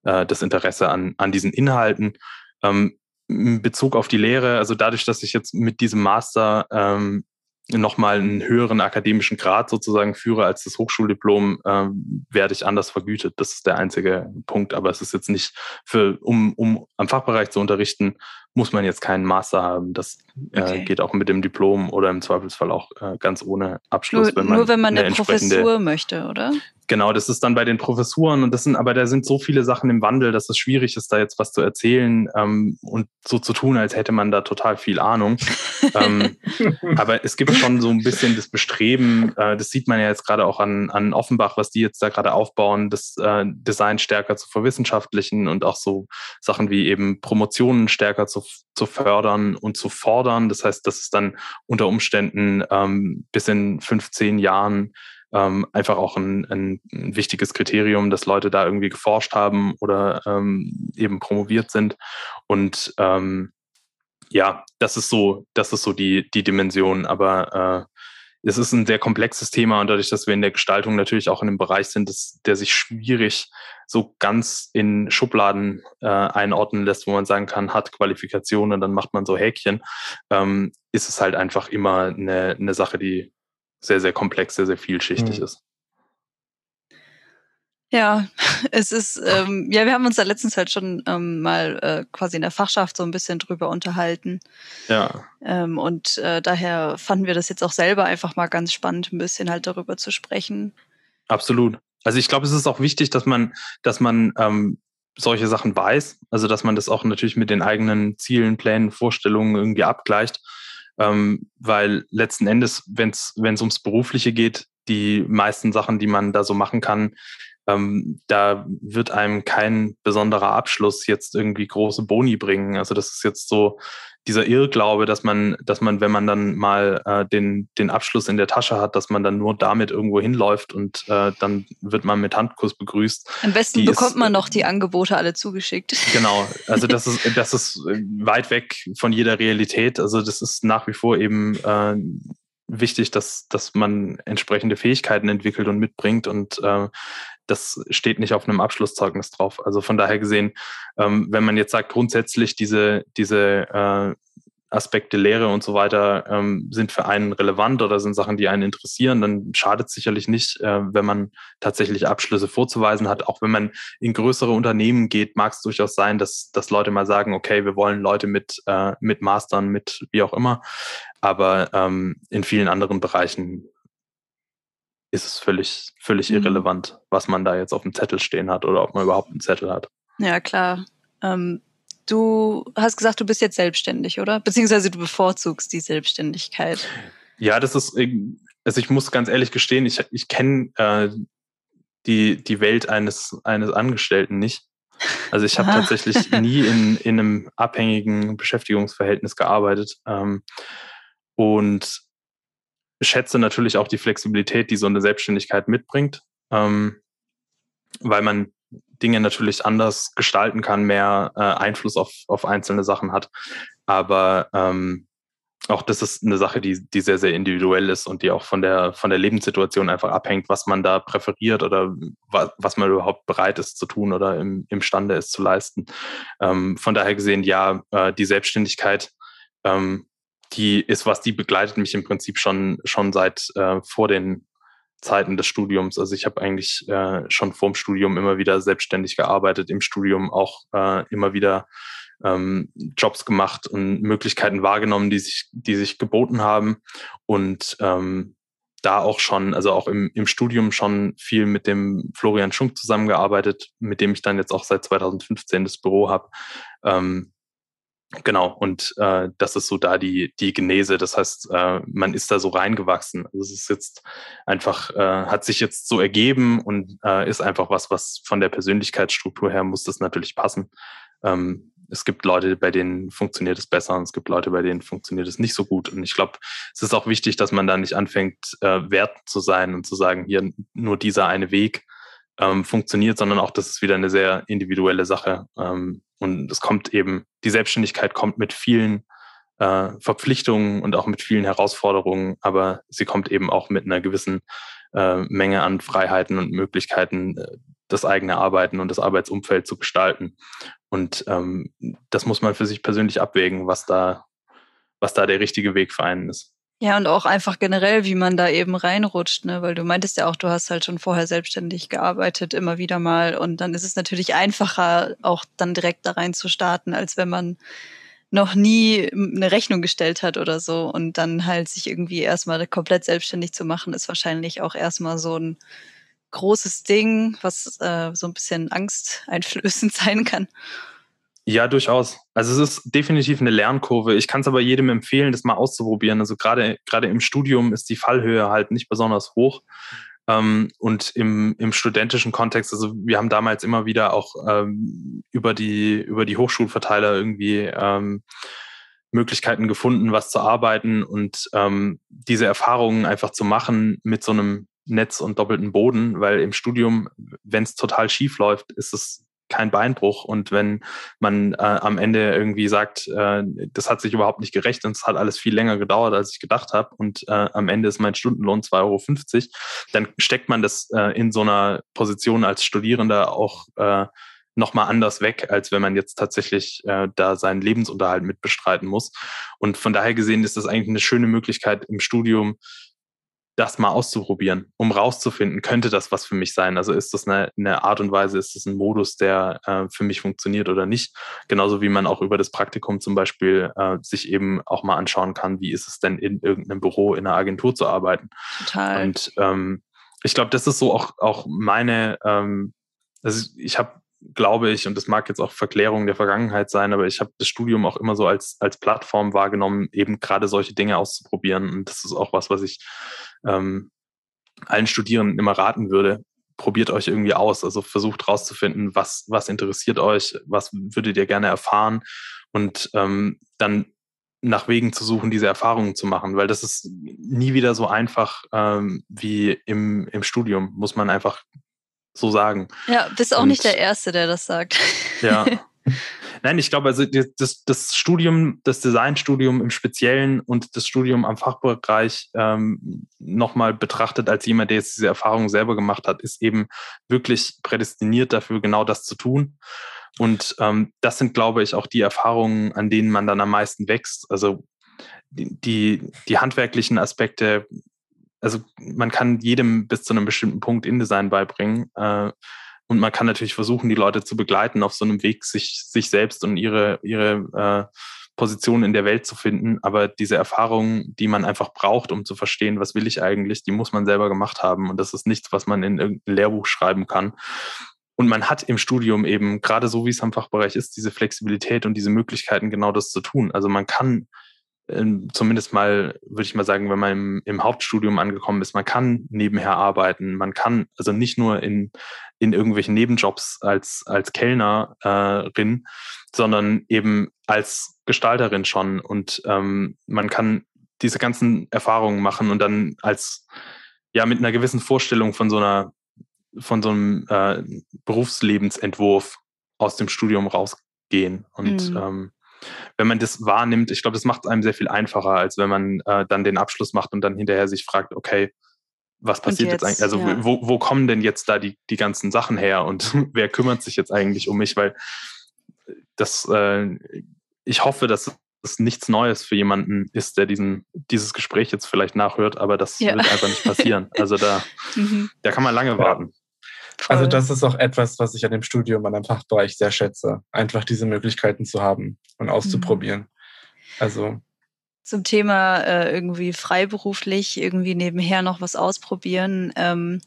äh, das Interesse an, an diesen Inhalten. Ähm, in Bezug auf die Lehre, also dadurch, dass ich jetzt mit diesem Master ähm, nochmal einen höheren akademischen Grad sozusagen führe als das Hochschuldiplom, ähm, werde ich anders vergütet. Das ist der einzige Punkt. Aber es ist jetzt nicht für, um, um am Fachbereich zu unterrichten, muss man jetzt keinen Master haben. Das äh, okay. geht auch mit dem Diplom oder im Zweifelsfall auch äh, ganz ohne Abschluss. Nur wenn man, nur wenn man eine, eine Professur möchte, oder? Genau, das ist dann bei den Professuren und das sind, aber da sind so viele Sachen im Wandel, dass es schwierig ist, da jetzt was zu erzählen ähm, und so zu tun, als hätte man da total viel Ahnung. ähm, aber es gibt schon so ein bisschen das Bestreben, äh, das sieht man ja jetzt gerade auch an, an Offenbach, was die jetzt da gerade aufbauen, das äh, Design stärker zu verwissenschaftlichen und auch so Sachen wie eben Promotionen stärker zu, zu fördern und zu fordern. Das heißt, dass es dann unter Umständen ähm, bis in 15 Jahren ähm, einfach auch ein, ein, wichtiges Kriterium, dass Leute da irgendwie geforscht haben oder ähm, eben promoviert sind. Und ähm, ja, das ist so, das ist so die, die Dimension. Aber äh, es ist ein sehr komplexes Thema und dadurch, dass wir in der Gestaltung natürlich auch in einem Bereich sind, das, der sich schwierig so ganz in Schubladen äh, einordnen lässt, wo man sagen kann, hat Qualifikationen dann macht man so Häkchen, ähm, ist es halt einfach immer eine, eine Sache, die sehr, sehr komplex, sehr, sehr vielschichtig mhm. ist. Ja, es ist, ähm, ja, wir haben uns da letztens halt schon ähm, mal äh, quasi in der Fachschaft so ein bisschen drüber unterhalten. Ja. Ähm, und äh, daher fanden wir das jetzt auch selber einfach mal ganz spannend, ein bisschen halt darüber zu sprechen. Absolut. Also ich glaube, es ist auch wichtig, dass man, dass man ähm, solche Sachen weiß. Also dass man das auch natürlich mit den eigenen Zielen, Plänen, Vorstellungen irgendwie abgleicht ähm, weil letzten Endes, wenn es ums Berufliche geht, die meisten Sachen, die man da so machen kann, ähm, da wird einem kein besonderer Abschluss jetzt irgendwie große Boni bringen. Also das ist jetzt so dieser Irrglaube, dass man, dass man, wenn man dann mal äh, den, den Abschluss in der Tasche hat, dass man dann nur damit irgendwo hinläuft und äh, dann wird man mit Handkuss begrüßt. Am besten die bekommt ist, man noch die Angebote alle zugeschickt. Genau, also das ist, das ist weit weg von jeder Realität. Also das ist nach wie vor eben äh, wichtig, dass, dass man entsprechende Fähigkeiten entwickelt und mitbringt und äh, das steht nicht auf einem Abschlusszeugnis drauf. Also von daher gesehen, ähm, wenn man jetzt sagt, grundsätzlich diese, diese äh, Aspekte Lehre und so weiter ähm, sind für einen relevant oder sind Sachen, die einen interessieren, dann schadet es sicherlich nicht, äh, wenn man tatsächlich Abschlüsse vorzuweisen hat. Auch wenn man in größere Unternehmen geht, mag es durchaus sein, dass, dass Leute mal sagen, okay, wir wollen Leute mit, äh, mit Mastern, mit wie auch immer. Aber ähm, in vielen anderen Bereichen ist es völlig, völlig mhm. irrelevant, was man da jetzt auf dem Zettel stehen hat oder ob man überhaupt einen Zettel hat. Ja, klar. Ähm, du hast gesagt, du bist jetzt selbstständig, oder? Beziehungsweise du bevorzugst die Selbstständigkeit. Ja, das ist, also ich muss ganz ehrlich gestehen, ich, ich kenne äh, die, die Welt eines, eines Angestellten nicht. Also ich habe tatsächlich nie in, in einem abhängigen Beschäftigungsverhältnis gearbeitet. Ähm, und schätze natürlich auch die Flexibilität, die so eine Selbstständigkeit mitbringt, ähm, weil man Dinge natürlich anders gestalten kann, mehr äh, Einfluss auf, auf einzelne Sachen hat. Aber ähm, auch das ist eine Sache, die, die sehr, sehr individuell ist und die auch von der, von der Lebenssituation einfach abhängt, was man da präferiert oder was, was man überhaupt bereit ist zu tun oder im, imstande ist zu leisten. Ähm, von daher gesehen, ja, äh, die Selbstständigkeit ähm, die ist was, die begleitet mich im Prinzip schon, schon seit äh, vor den Zeiten des Studiums. Also ich habe eigentlich äh, schon vorm Studium immer wieder selbstständig gearbeitet, im Studium auch äh, immer wieder ähm, Jobs gemacht und Möglichkeiten wahrgenommen, die sich, die sich geboten haben. Und ähm, da auch schon, also auch im, im Studium schon viel mit dem Florian Schunk zusammengearbeitet, mit dem ich dann jetzt auch seit 2015 das Büro habe. Ähm, Genau, und äh, das ist so da die, die Genese. Das heißt, äh, man ist da so reingewachsen. Also es ist jetzt einfach, äh, hat sich jetzt so ergeben und äh, ist einfach was, was von der Persönlichkeitsstruktur her muss das natürlich passen. Ähm, es gibt Leute, bei denen funktioniert es besser und es gibt Leute, bei denen funktioniert es nicht so gut. Und ich glaube, es ist auch wichtig, dass man da nicht anfängt, äh, wert zu sein und zu sagen, hier nur dieser eine Weg ähm, funktioniert, sondern auch, das ist wieder eine sehr individuelle Sache. Ähm, und es kommt eben, die Selbstständigkeit kommt mit vielen äh, Verpflichtungen und auch mit vielen Herausforderungen, aber sie kommt eben auch mit einer gewissen äh, Menge an Freiheiten und Möglichkeiten, äh, das eigene Arbeiten und das Arbeitsumfeld zu gestalten. Und ähm, das muss man für sich persönlich abwägen, was da, was da der richtige Weg für einen ist. Ja, und auch einfach generell, wie man da eben reinrutscht, ne? Weil du meintest ja auch, du hast halt schon vorher selbstständig gearbeitet, immer wieder mal. Und dann ist es natürlich einfacher, auch dann direkt da rein zu starten, als wenn man noch nie eine Rechnung gestellt hat oder so. Und dann halt sich irgendwie erstmal komplett selbstständig zu machen, ist wahrscheinlich auch erstmal so ein großes Ding, was äh, so ein bisschen angsteinflößend sein kann. Ja, durchaus. Also es ist definitiv eine Lernkurve. Ich kann es aber jedem empfehlen, das mal auszuprobieren. Also gerade gerade im Studium ist die Fallhöhe halt nicht besonders hoch. Ähm, und im, im studentischen Kontext, also wir haben damals immer wieder auch ähm, über die über die Hochschulverteiler irgendwie ähm, Möglichkeiten gefunden, was zu arbeiten und ähm, diese Erfahrungen einfach zu machen mit so einem Netz und doppelten Boden, weil im Studium, wenn es total schief läuft, ist es kein Beinbruch. Und wenn man äh, am Ende irgendwie sagt, äh, das hat sich überhaupt nicht gerecht und es hat alles viel länger gedauert, als ich gedacht habe und äh, am Ende ist mein Stundenlohn 2,50 Euro, dann steckt man das äh, in so einer Position als Studierender auch äh, nochmal anders weg, als wenn man jetzt tatsächlich äh, da seinen Lebensunterhalt mit bestreiten muss. Und von daher gesehen ist das eigentlich eine schöne Möglichkeit im Studium, das mal auszuprobieren, um rauszufinden, könnte das was für mich sein? Also ist das eine, eine Art und Weise, ist das ein Modus, der äh, für mich funktioniert oder nicht? Genauso wie man auch über das Praktikum zum Beispiel äh, sich eben auch mal anschauen kann, wie ist es denn in irgendeinem Büro, in einer Agentur zu arbeiten? Total. Und ähm, ich glaube, das ist so auch, auch meine, ähm, also ich habe glaube ich, und das mag jetzt auch Verklärung der Vergangenheit sein, aber ich habe das Studium auch immer so als, als Plattform wahrgenommen, eben gerade solche Dinge auszuprobieren. Und das ist auch was, was ich ähm, allen Studierenden immer raten würde, probiert euch irgendwie aus. Also versucht rauszufinden, was, was interessiert euch, was würdet ihr gerne erfahren und ähm, dann nach Wegen zu suchen, diese Erfahrungen zu machen, weil das ist nie wieder so einfach ähm, wie im, im Studium, muss man einfach so sagen. Ja, bist auch und, nicht der Erste, der das sagt. Ja. Nein, ich glaube, also das, das Studium, das Designstudium im Speziellen und das Studium am Fachbereich ähm, nochmal betrachtet als jemand, der jetzt diese Erfahrung selber gemacht hat, ist eben wirklich prädestiniert dafür, genau das zu tun. Und ähm, das sind, glaube ich, auch die Erfahrungen, an denen man dann am meisten wächst. Also die, die handwerklichen Aspekte, also man kann jedem bis zu einem bestimmten Punkt InDesign beibringen. Äh, und man kann natürlich versuchen, die Leute zu begleiten auf so einem Weg, sich, sich selbst und ihre, ihre äh, Position in der Welt zu finden. Aber diese Erfahrung, die man einfach braucht, um zu verstehen, was will ich eigentlich, die muss man selber gemacht haben. Und das ist nichts, was man in irgendein Lehrbuch schreiben kann. Und man hat im Studium eben, gerade so wie es am Fachbereich ist, diese Flexibilität und diese Möglichkeiten, genau das zu tun. Also man kann zumindest mal, würde ich mal sagen, wenn man im, im, Hauptstudium angekommen ist, man kann nebenher arbeiten, man kann also nicht nur in, in irgendwelchen Nebenjobs als, als Kellnerin, sondern eben als Gestalterin schon. Und ähm, man kann diese ganzen Erfahrungen machen und dann als, ja, mit einer gewissen Vorstellung von so einer, von so einem äh, Berufslebensentwurf aus dem Studium rausgehen. Und mhm. ähm, wenn man das wahrnimmt, ich glaube, das macht es einem sehr viel einfacher, als wenn man äh, dann den Abschluss macht und dann hinterher sich fragt, okay, was passiert jetzt, jetzt, eigentlich? Also ja. wo, wo kommen denn jetzt da die, die ganzen Sachen her und wer kümmert sich jetzt eigentlich um mich? Weil das, äh, ich hoffe, dass es nichts Neues für jemanden ist, der diesen, dieses Gespräch jetzt vielleicht nachhört, aber das ja. wird einfach nicht passieren. Also da, mhm. da kann man lange warten. Voll. Also das ist auch etwas, was ich an dem Studium, an dem Fachbereich sehr schätze. Einfach diese Möglichkeiten zu haben und auszuprobieren. Mhm. Also zum Thema äh, irgendwie freiberuflich irgendwie nebenher noch was ausprobieren. Ähm,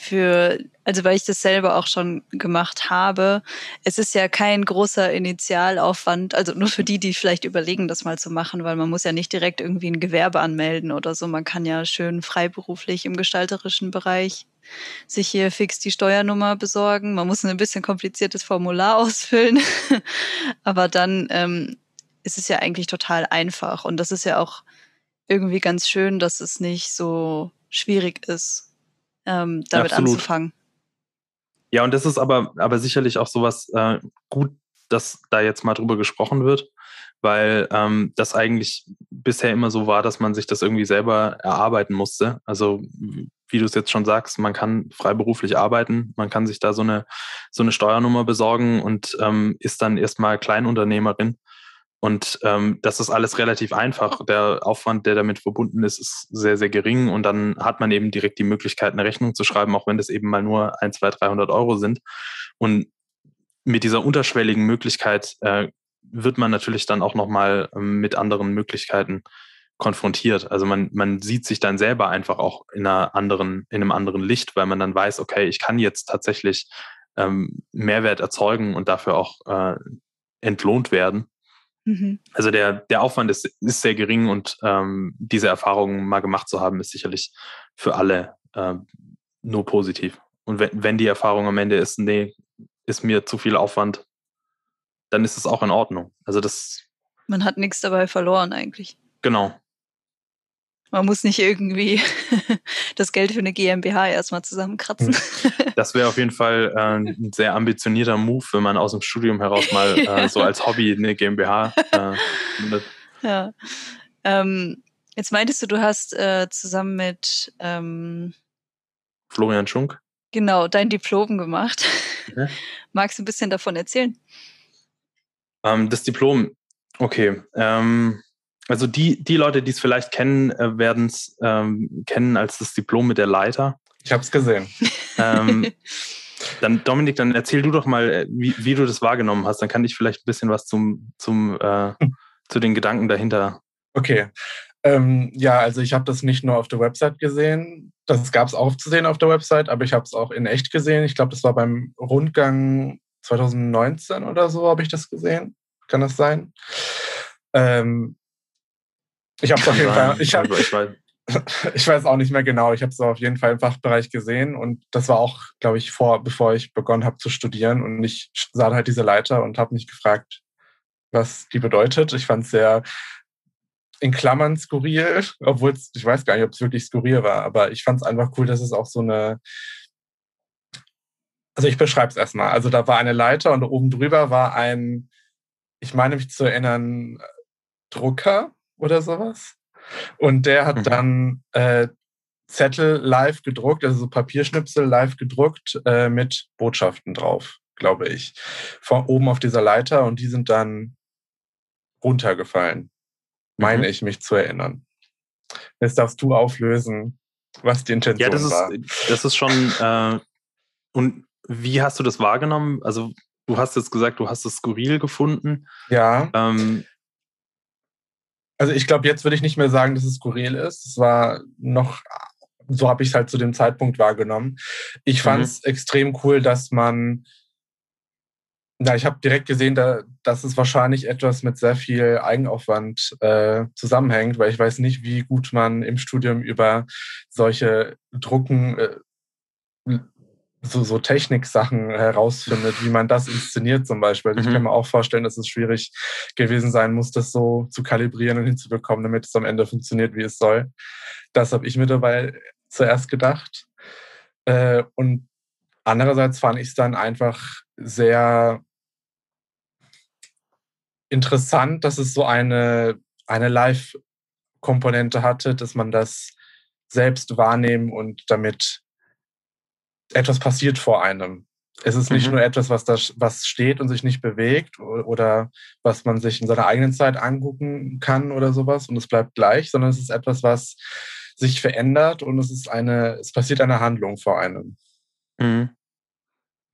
für, also weil ich das selber auch schon gemacht habe, es ist ja kein großer Initialaufwand, also nur für die, die vielleicht überlegen, das mal zu machen, weil man muss ja nicht direkt irgendwie ein Gewerbe anmelden oder so. Man kann ja schön freiberuflich im gestalterischen Bereich sich hier fix die Steuernummer besorgen. Man muss ein bisschen kompliziertes Formular ausfüllen, aber dann ähm, ist es ja eigentlich total einfach. Und das ist ja auch irgendwie ganz schön, dass es nicht so schwierig ist, ähm, damit Absolut. anzufangen. Ja, und das ist aber, aber sicherlich auch sowas äh, gut, dass da jetzt mal drüber gesprochen wird, weil ähm, das eigentlich bisher immer so war, dass man sich das irgendwie selber erarbeiten musste. Also wie du es jetzt schon sagst, man kann freiberuflich arbeiten, man kann sich da so eine, so eine Steuernummer besorgen und ähm, ist dann erstmal Kleinunternehmerin. Und ähm, das ist alles relativ einfach. Der Aufwand, der damit verbunden ist, ist sehr, sehr gering. Und dann hat man eben direkt die Möglichkeit, eine Rechnung zu schreiben, auch wenn das eben mal nur ein, zwei, 300 Euro sind. Und mit dieser unterschwelligen Möglichkeit äh, wird man natürlich dann auch nochmal ähm, mit anderen Möglichkeiten konfrontiert. Also man, man sieht sich dann selber einfach auch in einer anderen, in einem anderen Licht, weil man dann weiß, okay, ich kann jetzt tatsächlich ähm, Mehrwert erzeugen und dafür auch äh, entlohnt werden. Mhm. Also der, der Aufwand ist, ist sehr gering und ähm, diese Erfahrungen mal gemacht zu haben, ist sicherlich für alle äh, nur positiv. Und wenn, wenn die Erfahrung am Ende ist, nee, ist mir zu viel Aufwand, dann ist es auch in Ordnung. Also das. Man hat nichts dabei verloren eigentlich. Genau. Man muss nicht irgendwie das Geld für eine GmbH erstmal zusammenkratzen. Hm. Das wäre auf jeden Fall äh, ein sehr ambitionierter Move, wenn man aus dem Studium heraus mal äh, so als Hobby eine GmbH äh, findet. Ja. Ähm, jetzt meintest du, du hast äh, zusammen mit ähm, Florian Schunk genau dein Diplom gemacht. Okay. Magst du ein bisschen davon erzählen? Ähm, das Diplom, okay. Ähm, also die, die Leute, die es vielleicht kennen, äh, werden es ähm, kennen als das Diplom mit der Leiter. Ich habe es gesehen. Ähm, dann Dominik, dann erzähl du doch mal, äh, wie, wie, du das wahrgenommen hast. Dann kann ich vielleicht ein bisschen was zum, zum äh, zu den Gedanken dahinter. Okay. Ähm, ja, also ich habe das nicht nur auf der Website gesehen. Das gab es auch zu sehen auf der Website, aber ich habe es auch in echt gesehen. Ich glaube, das war beim Rundgang 2019 oder so, habe ich das gesehen. Kann das sein? Ähm, ich habe auf jeden Fall. Ich, hab, ich, weiß. ich weiß auch nicht mehr genau. Ich habe es auf jeden Fall im Fachbereich gesehen und das war auch, glaube ich, vor, bevor ich begonnen habe zu studieren und ich sah halt diese Leiter und habe mich gefragt, was die bedeutet. Ich fand es sehr in Klammern skurril, obwohl ich weiß gar nicht, ob es wirklich skurril war, aber ich fand es einfach cool, dass es auch so eine, also ich beschreibe es erstmal. Also da war eine Leiter und oben drüber war ein, ich meine mich zu erinnern, Drucker oder sowas. Und der hat mhm. dann äh, Zettel live gedruckt, also so Papierschnipsel live gedruckt äh, mit Botschaften drauf, glaube ich. Von oben auf dieser Leiter und die sind dann runtergefallen, meine mhm. ich mich zu erinnern. Jetzt darfst du auflösen, was die Intention ja, das war. Ist, das ist schon. Äh, und wie hast du das wahrgenommen? Also du hast jetzt gesagt, du hast es skurril gefunden. Ja. Ähm, also ich glaube, jetzt würde ich nicht mehr sagen, dass es skurril ist. Es war noch, so habe ich es halt zu dem Zeitpunkt wahrgenommen. Ich fand es mhm. extrem cool, dass man, na, ich habe direkt gesehen, da, dass es wahrscheinlich etwas mit sehr viel Eigenaufwand äh, zusammenhängt, weil ich weiß nicht, wie gut man im Studium über solche Drucken äh, so, so Techniksachen herausfindet, wie man das inszeniert zum Beispiel. Mhm. Ich kann mir auch vorstellen, dass es schwierig gewesen sein muss, das so zu kalibrieren und hinzubekommen, damit es am Ende funktioniert, wie es soll. Das habe ich mir dabei zuerst gedacht. Äh, und andererseits fand ich es dann einfach sehr interessant, dass es so eine, eine Live-Komponente hatte, dass man das selbst wahrnehmen und damit etwas passiert vor einem. Es ist nicht mhm. nur etwas, was da was steht und sich nicht bewegt oder was man sich in seiner eigenen Zeit angucken kann oder sowas und es bleibt gleich, sondern es ist etwas, was sich verändert und es ist eine, es passiert eine Handlung vor einem. Mhm.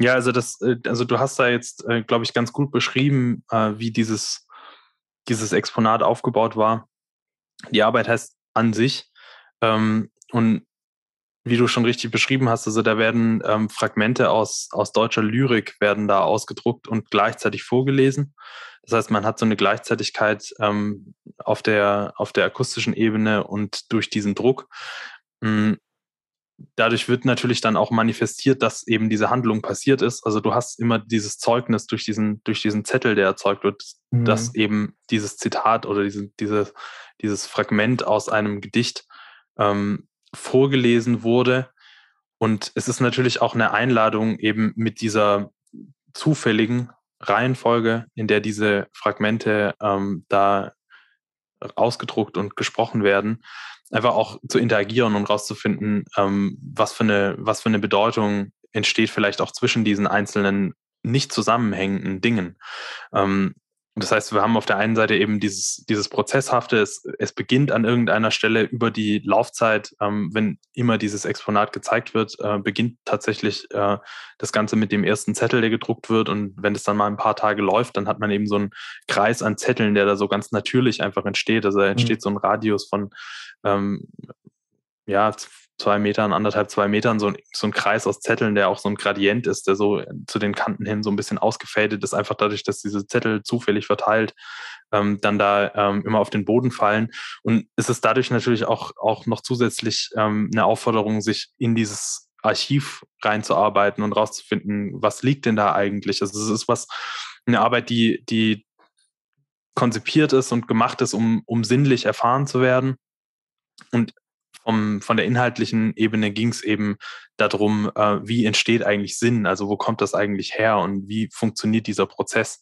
Ja, also das, äh, also du hast da jetzt, äh, glaube ich, ganz gut beschrieben, äh, wie dieses, dieses Exponat aufgebaut war. Die Arbeit heißt an sich. Ähm, und wie du schon richtig beschrieben hast, also da werden ähm, Fragmente aus, aus deutscher Lyrik werden da ausgedruckt und gleichzeitig vorgelesen. Das heißt, man hat so eine Gleichzeitigkeit ähm, auf, der, auf der akustischen Ebene und durch diesen Druck. Mhm. Dadurch wird natürlich dann auch manifestiert, dass eben diese Handlung passiert ist. Also du hast immer dieses Zeugnis durch diesen, durch diesen Zettel, der erzeugt wird, mhm. dass eben dieses Zitat oder diese, diese, dieses Fragment aus einem Gedicht ähm, vorgelesen wurde. Und es ist natürlich auch eine Einladung, eben mit dieser zufälligen Reihenfolge, in der diese Fragmente ähm, da ausgedruckt und gesprochen werden, einfach auch zu interagieren und rauszufinden, ähm, was, für eine, was für eine Bedeutung entsteht vielleicht auch zwischen diesen einzelnen nicht zusammenhängenden Dingen. Ähm, Und das heißt, wir haben auf der einen Seite eben dieses, dieses Prozesshafte, es, es beginnt an irgendeiner Stelle über die Laufzeit, ähm, wenn immer dieses Exponat gezeigt wird, äh, beginnt tatsächlich äh, das Ganze mit dem ersten Zettel, der gedruckt wird. Und wenn es dann mal ein paar Tage läuft, dann hat man eben so einen Kreis an Zetteln, der da so ganz natürlich einfach entsteht. Also da entsteht mhm. so ein Radius von ähm, ja, zwei Metern, anderthalb, zwei Metern, so ein, so ein Kreis aus Zetteln, der auch so ein Gradient ist, der so zu den Kanten hin so ein bisschen ausgefadet ist, einfach dadurch, dass diese Zettel zufällig verteilt ähm, dann da ähm, immer auf den Boden fallen. Und es ist dadurch natürlich auch, auch noch zusätzlich ähm, eine Aufforderung, sich in dieses Archiv reinzuarbeiten und rauszufinden, was liegt denn da eigentlich. Also es ist was, eine Arbeit, die, die konzipiert ist und gemacht ist, um, um sinnlich erfahren zu werden. Und vom, von der inhaltlichen Ebene ging es eben darum, äh, wie entsteht eigentlich Sinn, also wo kommt das eigentlich her und wie funktioniert dieser Prozess,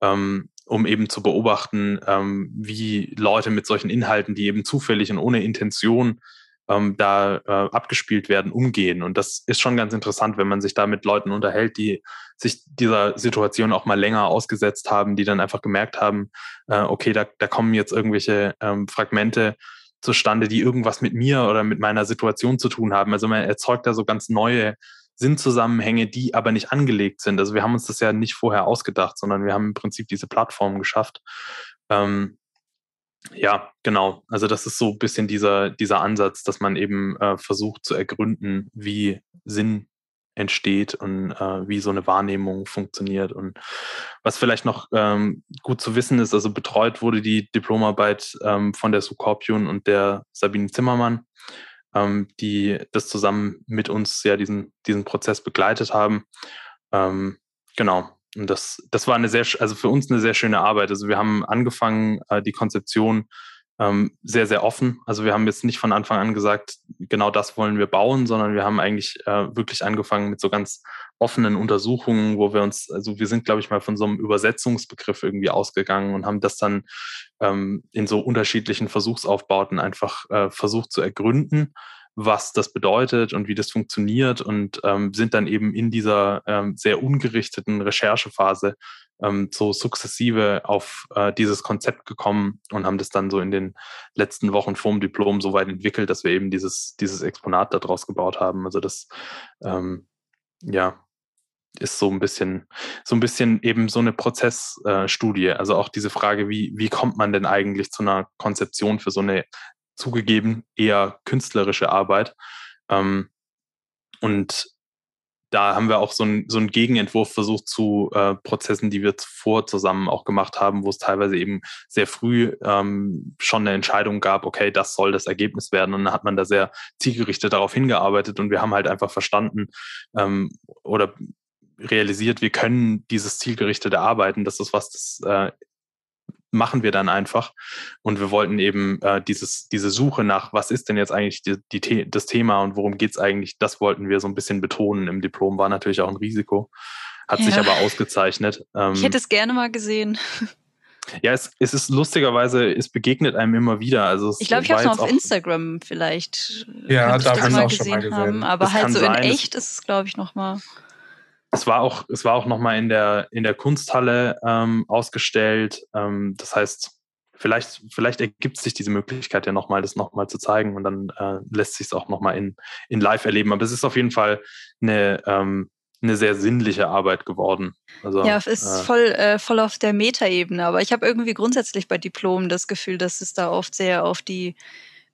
ähm, um eben zu beobachten, ähm, wie Leute mit solchen Inhalten, die eben zufällig und ohne Intention ähm, da äh, abgespielt werden, umgehen. Und das ist schon ganz interessant, wenn man sich da mit Leuten unterhält, die sich dieser Situation auch mal länger ausgesetzt haben, die dann einfach gemerkt haben, äh, okay, da, da kommen jetzt irgendwelche ähm, Fragmente, zustande, die irgendwas mit mir oder mit meiner Situation zu tun haben. Also man erzeugt da so ganz neue Sinnzusammenhänge, die aber nicht angelegt sind. Also wir haben uns das ja nicht vorher ausgedacht, sondern wir haben im Prinzip diese Plattform geschafft. Ähm, ja, genau. Also das ist so ein bisschen dieser, dieser Ansatz, dass man eben äh, versucht zu ergründen, wie Sinn entsteht und äh, wie so eine Wahrnehmung funktioniert. Und was vielleicht noch ähm, gut zu wissen ist, also betreut wurde die Diplomarbeit ähm, von der Sukorpion und der Sabine Zimmermann, ähm, die das zusammen mit uns ja diesen, diesen Prozess begleitet haben. Ähm, genau. Und das, das war eine sehr, also für uns eine sehr schöne Arbeit. Also wir haben angefangen, äh, die Konzeption ähm, sehr, sehr offen. Also wir haben jetzt nicht von Anfang an gesagt, genau das wollen wir bauen, sondern wir haben eigentlich äh, wirklich angefangen mit so ganz offenen Untersuchungen, wo wir uns, also wir sind, glaube ich, mal von so einem Übersetzungsbegriff irgendwie ausgegangen und haben das dann ähm, in so unterschiedlichen Versuchsaufbauten einfach äh, versucht zu ergründen was das bedeutet und wie das funktioniert und ähm, sind dann eben in dieser ähm, sehr ungerichteten Recherchephase ähm, so sukzessive auf äh, dieses Konzept gekommen und haben das dann so in den letzten Wochen vorm Diplom so weit entwickelt, dass wir eben dieses, dieses Exponat daraus gebaut haben. Also das, ähm, ja, ist so ein bisschen, so ein bisschen eben so eine Prozessstudie. Äh, also auch diese Frage, wie, wie kommt man denn eigentlich zu einer Konzeption für so eine zugegeben eher künstlerische Arbeit. Ähm, und da haben wir auch so, ein, so einen Gegenentwurf versucht zu äh, Prozessen, die wir zuvor zusammen auch gemacht haben, wo es teilweise eben sehr früh ähm, schon eine Entscheidung gab, okay, das soll das Ergebnis werden. Und dann hat man da sehr zielgerichtet darauf hingearbeitet und wir haben halt einfach verstanden ähm, oder realisiert, wir können dieses zielgerichtete Arbeiten, das ist was, das äh, machen wir dann einfach. Und wir wollten eben äh, dieses, diese Suche nach, was ist denn jetzt eigentlich die, die das Thema und worum geht es eigentlich, das wollten wir so ein bisschen betonen im Diplom. War natürlich auch ein Risiko, hat ja. sich aber ausgezeichnet. Ähm, ich hätte es gerne mal gesehen. Ja, es, es ist lustigerweise, es begegnet einem immer wieder. Also ich glaube, ich habe es mal auf Instagram vielleicht. Ja, da haben wir auch schon mal gesehen. Haben, aber das halt so sein, in echt ist es, glaube ich, nochmal es war auch, es war auch nochmal in der, in der Kunsthalle ähm, ausgestellt. Ähm, das heißt, vielleicht, vielleicht ergibt sich diese Möglichkeit ja nochmal, das nochmal zu zeigen und dann äh, lässt sich es auch nochmal in, in live erleben. Aber es ist auf jeden Fall eine, ähm, eine sehr sinnliche Arbeit geworden. Also, ja, es ist äh, voll, äh, voll auf der Metaebene. Aber ich habe irgendwie grundsätzlich bei Diplomen das Gefühl, dass es da oft sehr auf die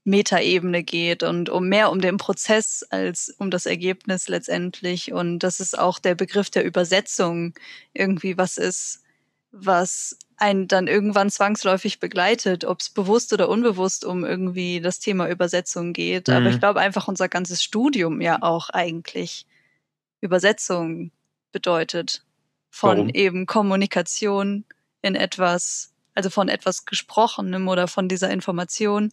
Metaebene geht und um mehr um den Prozess als um das Ergebnis letztendlich. Und das ist auch der Begriff der Übersetzung irgendwie was ist, was einen dann irgendwann zwangsläufig begleitet, ob es bewusst oder unbewusst um irgendwie das Thema Übersetzung geht. Mhm. Aber ich glaube einfach unser ganzes Studium ja auch eigentlich Übersetzung bedeutet. Von Warum? eben Kommunikation in etwas, also von etwas Gesprochenem oder von dieser Information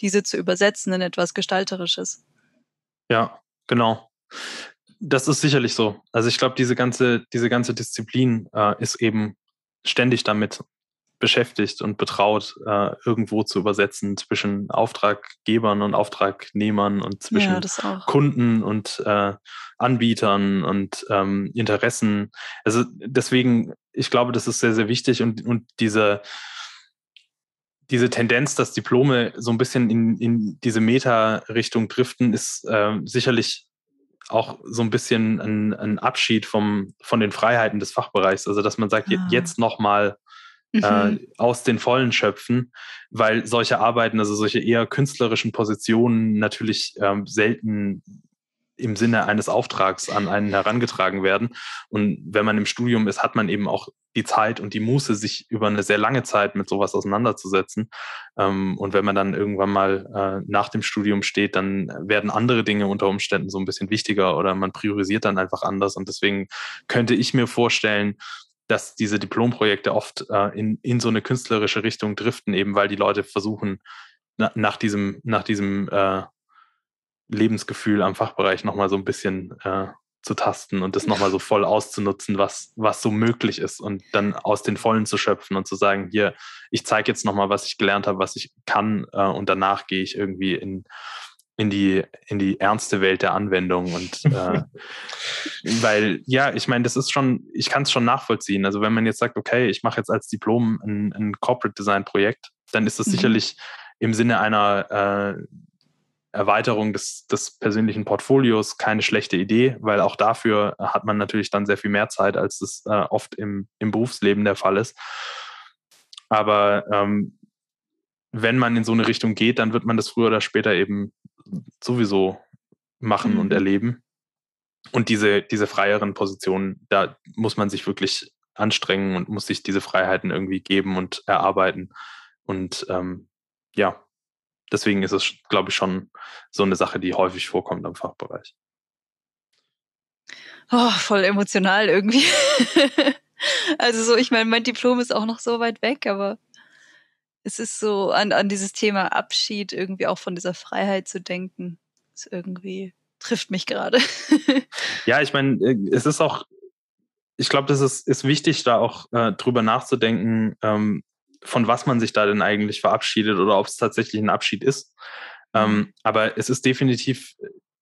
diese zu übersetzen in etwas Gestalterisches. Ja, genau. Das ist sicherlich so. Also ich glaube, diese ganze, diese ganze Disziplin äh, ist eben ständig damit beschäftigt und betraut, äh, irgendwo zu übersetzen zwischen Auftraggebern und Auftragnehmern und zwischen ja, Kunden und äh, Anbietern und ähm, Interessen. Also deswegen ich glaube, das ist sehr, sehr wichtig und, und diese, diese Tendenz, dass Diplome so ein bisschen in, in diese Meta-Richtung driften, ist äh, sicherlich auch so ein bisschen ein, ein, Abschied vom, von den Freiheiten des Fachbereichs. Also, dass man sagt, ah. jetzt nochmal äh, mhm. aus den Vollen schöpfen, weil solche Arbeiten, also solche eher künstlerischen Positionen natürlich ähm, selten im Sinne eines Auftrags an einen herangetragen werden. Und wenn man im Studium ist, hat man eben auch die Zeit und die Muße, sich über eine sehr lange Zeit mit sowas auseinanderzusetzen. Ähm, und wenn man dann irgendwann mal äh, nach dem Studium steht, dann werden andere Dinge unter Umständen so ein bisschen wichtiger oder man priorisiert dann einfach anders. Und deswegen könnte ich mir vorstellen, dass diese Diplomprojekte oft äh, in, in so eine künstlerische Richtung driften, eben weil die Leute versuchen, na, nach diesem, nach diesem äh, Lebensgefühl am Fachbereich nochmal so ein bisschen äh, zu tasten und das nochmal so voll auszunutzen, was, was so möglich ist und dann aus den Vollen zu schöpfen und zu sagen, hier, ich zeige jetzt nochmal, was ich gelernt habe, was ich kann äh, und danach gehe ich irgendwie in, in die, in die ernste Welt der Anwendung und äh, weil, ja, ich meine, das ist schon, ich kann es schon nachvollziehen. Also wenn man jetzt sagt, okay, ich mache jetzt als Diplom ein, ein Corporate Design Projekt, dann ist das mhm. sicherlich im Sinne einer äh, Erweiterung des, des persönlichen Portfolios keine schlechte Idee, weil auch dafür hat man natürlich dann sehr viel mehr Zeit, als es äh, oft im, im Berufsleben der Fall ist. Aber ähm, wenn man in so eine Richtung geht, dann wird man das früher oder später eben sowieso machen mhm. und erleben. Und diese, diese freieren Positionen, da muss man sich wirklich anstrengen und muss sich diese Freiheiten irgendwie geben und erarbeiten. Und ähm, ja, deswegen ist es, glaube ich, schon so eine Sache, die häufig vorkommt am Fachbereich. Oh, voll emotional irgendwie. also so, ich meine, mein Diplom ist auch noch so weit weg, aber es ist so an, an dieses Thema Abschied irgendwie auch von dieser Freiheit zu denken. Ist irgendwie trifft mich gerade. ja, ich meine, äh, es ist auch, ich glaube, das ist, ist wichtig, da auch äh, drüber nachzudenken, ähm, von was man sich da denn eigentlich verabschiedet oder ob es tatsächlich ein Abschied ist. Ähm, mhm. aber es ist definitiv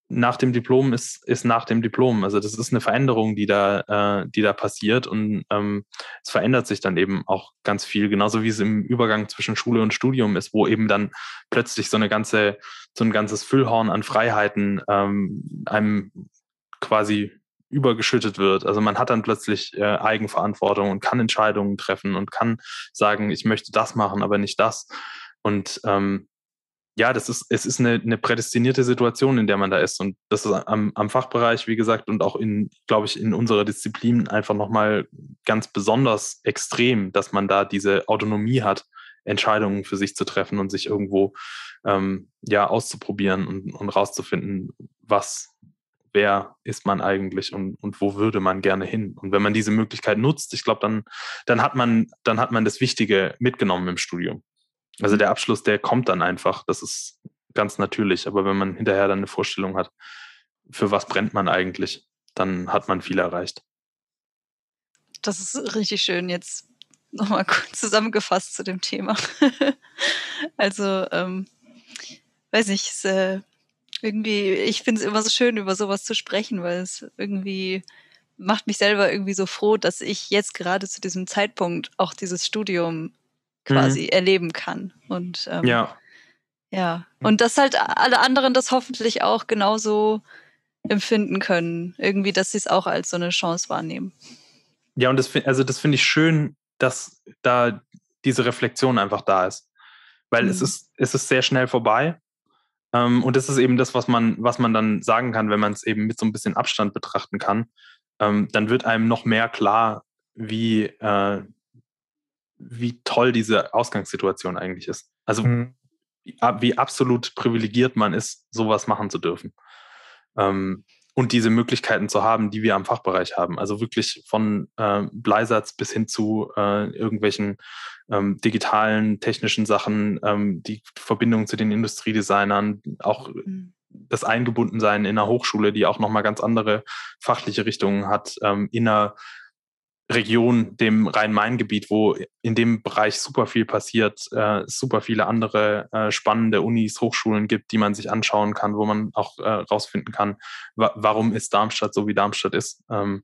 nach dem Diplom ist, ist nach dem Diplom. Also das ist eine Veränderung, die da, äh, die da passiert und ähm, es verändert sich dann eben auch ganz viel, genauso wie es im Übergang zwischen Schule und Studium ist, wo eben dann plötzlich so eine ganze, so ein ganzes Füllhorn an Freiheiten ähm, einem quasi übergeschüttet wird. Also man hat dann plötzlich äh, Eigenverantwortung und kann Entscheidungen treffen und kann sagen, ich möchte das machen, aber nicht das. Und ähm, ja, das ist, es ist eine, eine prädestinierte Situation, in der man da ist. Und das ist am, am Fachbereich, wie gesagt, und auch in, glaube ich, in unserer Disziplin einfach nochmal ganz besonders extrem, dass man da diese Autonomie hat, Entscheidungen für sich zu treffen und sich irgendwo ähm, ja auszuprobieren und, und rauszufinden, was, wer ist man eigentlich und, und wo würde man gerne hin. Und wenn man diese Möglichkeit nutzt, ich glaube, dann, dann hat man, dann hat man das Wichtige mitgenommen im Studium. Also mhm. der Abschluss, der kommt dann einfach. Das ist ganz natürlich. Aber wenn man hinterher dann eine Vorstellung hat, für was brennt man eigentlich, dann hat man viel erreicht. Das ist richtig schön jetzt nochmal kurz zusammengefasst zu dem Thema. also, ähm, weiß nicht, es, äh, irgendwie, ich finde es immer so schön, über sowas zu sprechen, weil es irgendwie macht mich selber irgendwie so froh, dass ich jetzt gerade zu diesem Zeitpunkt auch dieses Studium quasi mhm. erleben kann. Und ähm, ja. Ja. Und dass halt alle anderen das hoffentlich auch genauso empfinden können. Irgendwie, dass sie es auch als so eine Chance wahrnehmen. Ja, und das, also das finde ich schön, dass da diese Reflexion einfach da ist. Weil mhm. es ist, es ist sehr schnell vorbei. Ähm, und das ist eben das, was man, was man dann sagen kann, wenn man es eben mit so ein bisschen Abstand betrachten kann. Ähm, dann wird einem noch mehr klar, wie, äh, wie toll diese Ausgangssituation eigentlich ist. Also mhm. wie, absolut privilegiert man ist, sowas machen zu dürfen. Ähm, und diese Möglichkeiten zu haben, die wir am Fachbereich haben. Also wirklich von äh, Bleisatz bis hin zu äh, irgendwelchen ähm, digitalen, technischen Sachen, ähm, die Verbindung zu den Industriedesignern, auch mhm. das Eingebundensein in einer Hochschule, die auch nochmal ganz andere fachliche Richtungen hat, ähm, in einer Region, dem Rhein-Main-Gebiet, wo in dem Bereich super viel passiert, äh, super viele andere äh, spannende Unis, Hochschulen gibt, die man sich anschauen kann, wo man auch äh, rausfinden kann, wa warum ist Darmstadt so, wie Darmstadt ist. Ähm,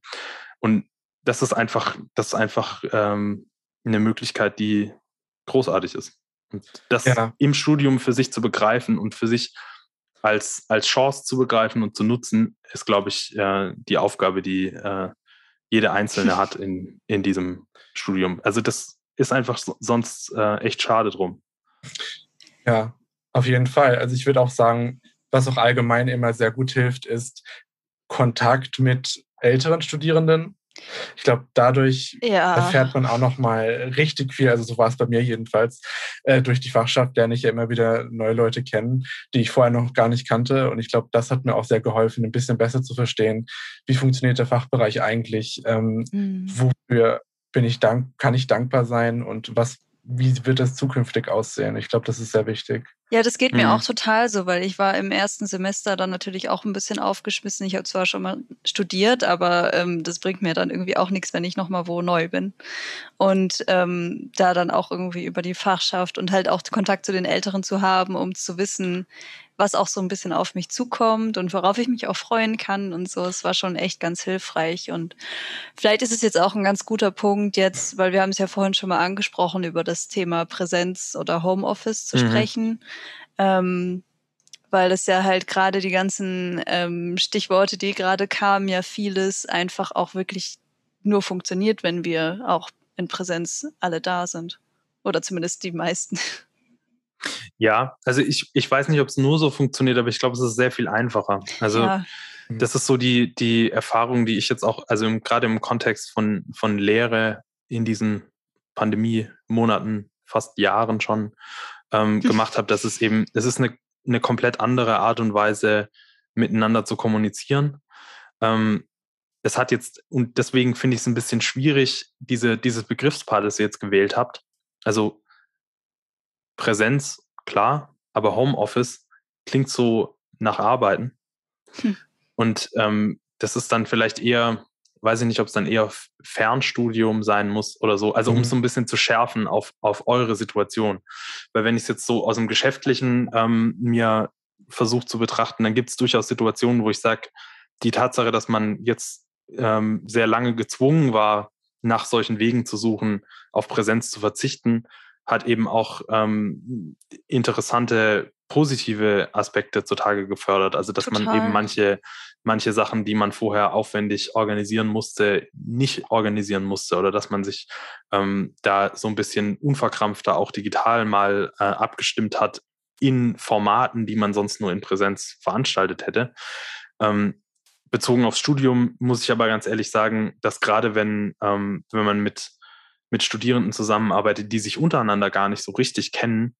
und das ist einfach, das ist einfach ähm, eine Möglichkeit, die großartig ist. Und das ja. im Studium für sich zu begreifen und für sich als, als Chance zu begreifen und zu nutzen, ist, glaube ich, äh, die Aufgabe, die äh, jeder Einzelne hat in, in diesem Studium. Also das ist einfach so, sonst äh, echt schade drum. Ja, auf jeden Fall. Also ich würde auch sagen, was auch allgemein immer sehr gut hilft, ist Kontakt mit älteren Studierenden. Ich glaube, dadurch ja. erfährt man auch noch mal richtig viel. Also so war es bei mir jedenfalls. Äh, durch die Fachschaft lerne ich ja immer wieder neue Leute kennen, die ich vorher noch gar nicht kannte. Und ich glaube, das hat mir auch sehr geholfen, ein bisschen besser zu verstehen, wie funktioniert der Fachbereich eigentlich, ähm, mhm. wofür bin ich dank, kann ich dankbar sein und was wie wird das zukünftig aussehen? Ich glaube, das ist sehr wichtig. Ja, das geht mir mhm. auch total so, weil ich war im ersten Semester dann natürlich auch ein bisschen aufgeschmissen. Ich habe zwar schon mal studiert, aber ähm, das bringt mir dann irgendwie auch nichts, wenn ich nochmal wo neu bin. Und ähm, da dann auch irgendwie über die Fachschaft und halt auch Kontakt zu den Älteren zu haben, um zu wissen, was auch so ein bisschen auf mich zukommt und worauf ich mich auch freuen kann und so. Es war schon echt ganz hilfreich und vielleicht ist es jetzt auch ein ganz guter Punkt jetzt, weil wir haben es ja vorhin schon mal angesprochen, über das Thema Präsenz oder Homeoffice zu mhm. sprechen. Ähm, weil das ja halt gerade die ganzen ähm, Stichworte, die gerade kamen, ja vieles einfach auch wirklich nur funktioniert, wenn wir auch in Präsenz alle da sind. Oder zumindest die meisten. Ja, also ich, ich weiß nicht, ob es nur so funktioniert, aber ich glaube, es ist sehr viel einfacher. Also ja. das ist so die, die Erfahrung, die ich jetzt auch, also gerade im Kontext von, von Lehre in diesen Pandemie-Monaten, fast Jahren schon, ähm, gemacht habe, dass es eben, es ist eine, eine komplett andere Art und Weise, miteinander zu kommunizieren. Ähm, es hat jetzt, und deswegen finde ich es ein bisschen schwierig, diese, dieses Begriffspaar, das ihr jetzt gewählt habt. Also Präsenz, klar, aber Homeoffice klingt so nach Arbeiten. Hm. Und ähm, das ist dann vielleicht eher, weiß ich nicht, ob es dann eher Fernstudium sein muss oder so. Also mhm. um es so ein bisschen zu schärfen auf, auf eure Situation. Weil wenn ich es jetzt so aus dem Geschäftlichen ähm, mir versuche zu betrachten, dann gibt es durchaus Situationen, wo ich sage, die Tatsache, dass man jetzt ähm, sehr lange gezwungen war, nach solchen Wegen zu suchen, auf Präsenz zu verzichten, hat eben auch ähm, interessante positive Aspekte zutage gefördert. Also dass Total. man eben manche, manche Sachen, die man vorher aufwendig organisieren musste, nicht organisieren musste oder dass man sich ähm, da so ein bisschen unverkrampfter auch digital mal äh, abgestimmt hat in Formaten, die man sonst nur in Präsenz veranstaltet hätte. Ähm, bezogen aufs Studium muss ich aber ganz ehrlich sagen, dass gerade wenn, ähm, wenn man mit mit Studierenden zusammenarbeitet, die sich untereinander gar nicht so richtig kennen,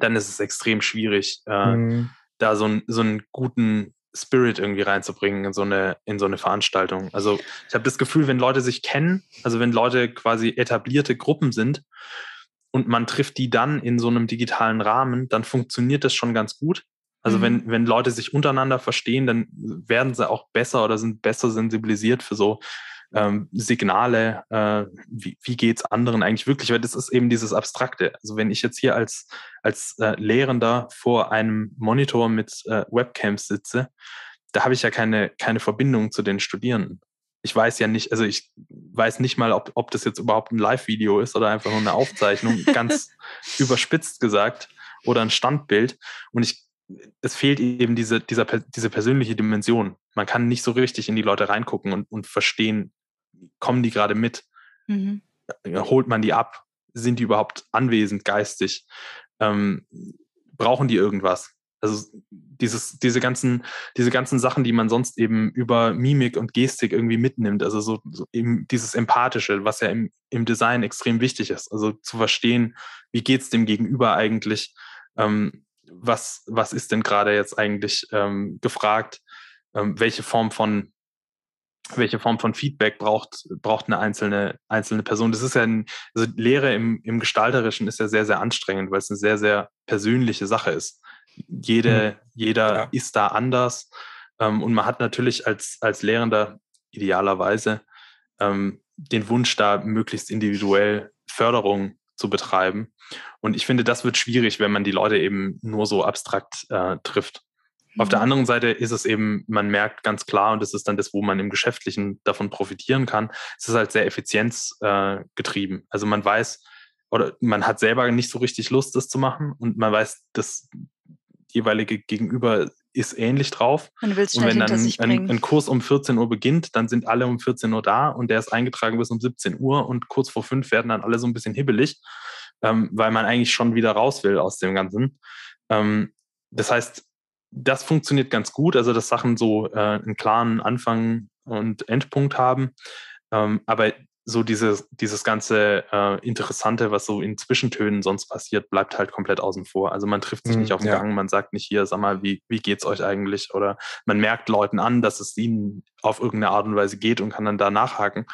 dann ist es extrem schwierig, äh, mhm. da so, ein, so einen guten Spirit irgendwie reinzubringen in so eine, in so eine Veranstaltung. Also ich habe das Gefühl, wenn Leute sich kennen, also wenn Leute quasi etablierte Gruppen sind und man trifft die dann in so einem digitalen Rahmen, dann funktioniert das schon ganz gut. Also mhm. wenn, wenn Leute sich untereinander verstehen, dann werden sie auch besser oder sind besser sensibilisiert für so ähm, Signale, äh, wie, wie geht es anderen eigentlich wirklich, weil das ist eben dieses Abstrakte. Also wenn ich jetzt hier als, als äh, Lehrender vor einem Monitor mit äh, Webcams sitze, da habe ich ja keine, keine Verbindung zu den Studierenden. Ich weiß ja nicht, also ich weiß nicht mal, ob, ob das jetzt überhaupt ein Live-Video ist oder einfach nur eine Aufzeichnung, ganz überspitzt gesagt, oder ein Standbild. Und ich es fehlt eben diese, dieser, diese persönliche Dimension. Man kann nicht so richtig in die Leute reingucken und, und verstehen, kommen die gerade mit? Mhm. Holt man die ab? Sind die überhaupt anwesend geistig? Ähm, brauchen die irgendwas? Also dieses, diese ganzen, diese ganzen Sachen, die man sonst eben über Mimik und Gestik irgendwie mitnimmt, also so, so eben dieses Empathische, was ja im, im Design extrem wichtig ist. Also zu verstehen, wie geht es dem Gegenüber eigentlich? Ähm, was, was ist denn gerade jetzt eigentlich ähm, gefragt? Ähm, welche Form von welche Form von Feedback braucht, braucht eine einzelne, einzelne Person. Das ist ja ein, also Lehre im, im Gestalterischen ist ja sehr, sehr anstrengend, weil es eine sehr, sehr persönliche Sache ist. Jede, mhm. Jeder ja. ist da anders. Ähm, und man hat natürlich als, als Lehrender idealerweise ähm, den Wunsch, da möglichst individuell Förderung zu betreiben. Und ich finde, das wird schwierig, wenn man die Leute eben nur so abstrakt äh, trifft. Auf der anderen Seite ist es eben, man merkt ganz klar, und das ist dann das, wo man im Geschäftlichen davon profitieren kann, es ist halt sehr effizienzgetrieben. Äh, also man weiß, oder man hat selber nicht so richtig Lust, das zu machen und man weiß, das jeweilige Gegenüber ist ähnlich drauf. Man will es Und wenn dann ein, ein, Kurs um 14 Uhr beginnt, dann sind alle um 14 Uhr da und der ist eingetragen bis um 17 Uhr und kurz vor fünf werden dann alle so ein bisschen hibbelig, ähm, weil man eigentlich schon wieder raus will aus dem Ganzen. Ähm, das heißt, das funktioniert ganz gut, also dass Sachen so äh, einen klaren Anfang und Endpunkt haben. Ähm, aber so dieses, dieses ganze äh, Interessante, was so in Zwischentönen sonst passiert, bleibt halt komplett außen vor. Also man trifft sich mm, nicht auf dem ja. Gang, man sagt nicht hier, sag mal, wie, wie geht's euch eigentlich? Oder man merkt Leuten an, dass es ihnen auf irgendeine Art und Weise geht und kann dann da nachhaken.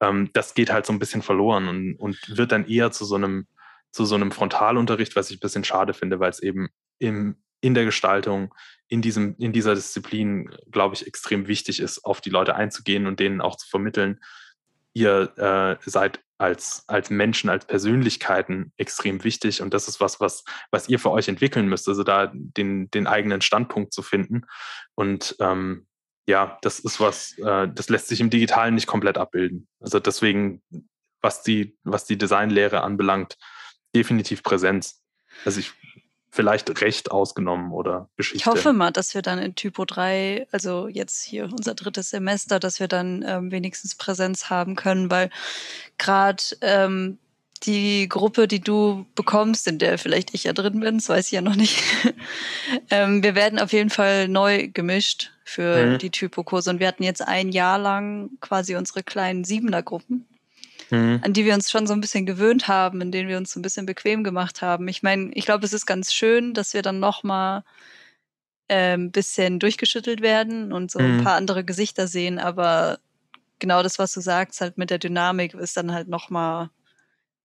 Ähm, das geht halt so ein bisschen verloren und, und wird dann eher zu so einem, zu so einem Frontalunterricht, was ich ein bisschen schade finde, weil es eben im, in der Gestaltung, in, diesem, in dieser Disziplin, glaube ich, extrem wichtig ist, auf die Leute einzugehen und denen auch zu vermitteln, ihr äh, seid als, als Menschen, als Persönlichkeiten extrem wichtig und das ist was, was, was ihr für euch entwickeln müsst, also da den, den eigenen Standpunkt zu finden. Und ähm, ja, das ist was, äh, das lässt sich im Digitalen nicht komplett abbilden. Also deswegen, was die, was die Designlehre anbelangt, definitiv Präsenz. Also ich vielleicht Recht ausgenommen oder Geschichte. Ich hoffe mal, dass wir dann in Typo 3, also jetzt hier unser drittes Semester, dass wir dann ähm, wenigstens Präsenz haben können, weil gerade ähm, die Gruppe, die du bekommst, in der vielleicht ich ja drin bin, das weiß ich ja noch nicht. ähm, wir werden auf jeden Fall neu gemischt für mhm. die Typo-Kurse und wir hatten jetzt ein Jahr lang quasi unsere kleinen Siebener-Gruppen mhm. an die wir uns schon so ein bisschen gewöhnt haben, in denen wir uns so ein bisschen bequem gemacht haben. Ich meine, ich glaube, es ist ganz schön, dass wir dann noch mal äh, ein bisschen durchgeschüttelt werden und so mhm. ein paar andere Gesichter sehen, aber genau das, was du sagst, halt mit der Dynamik ist dann halt noch mal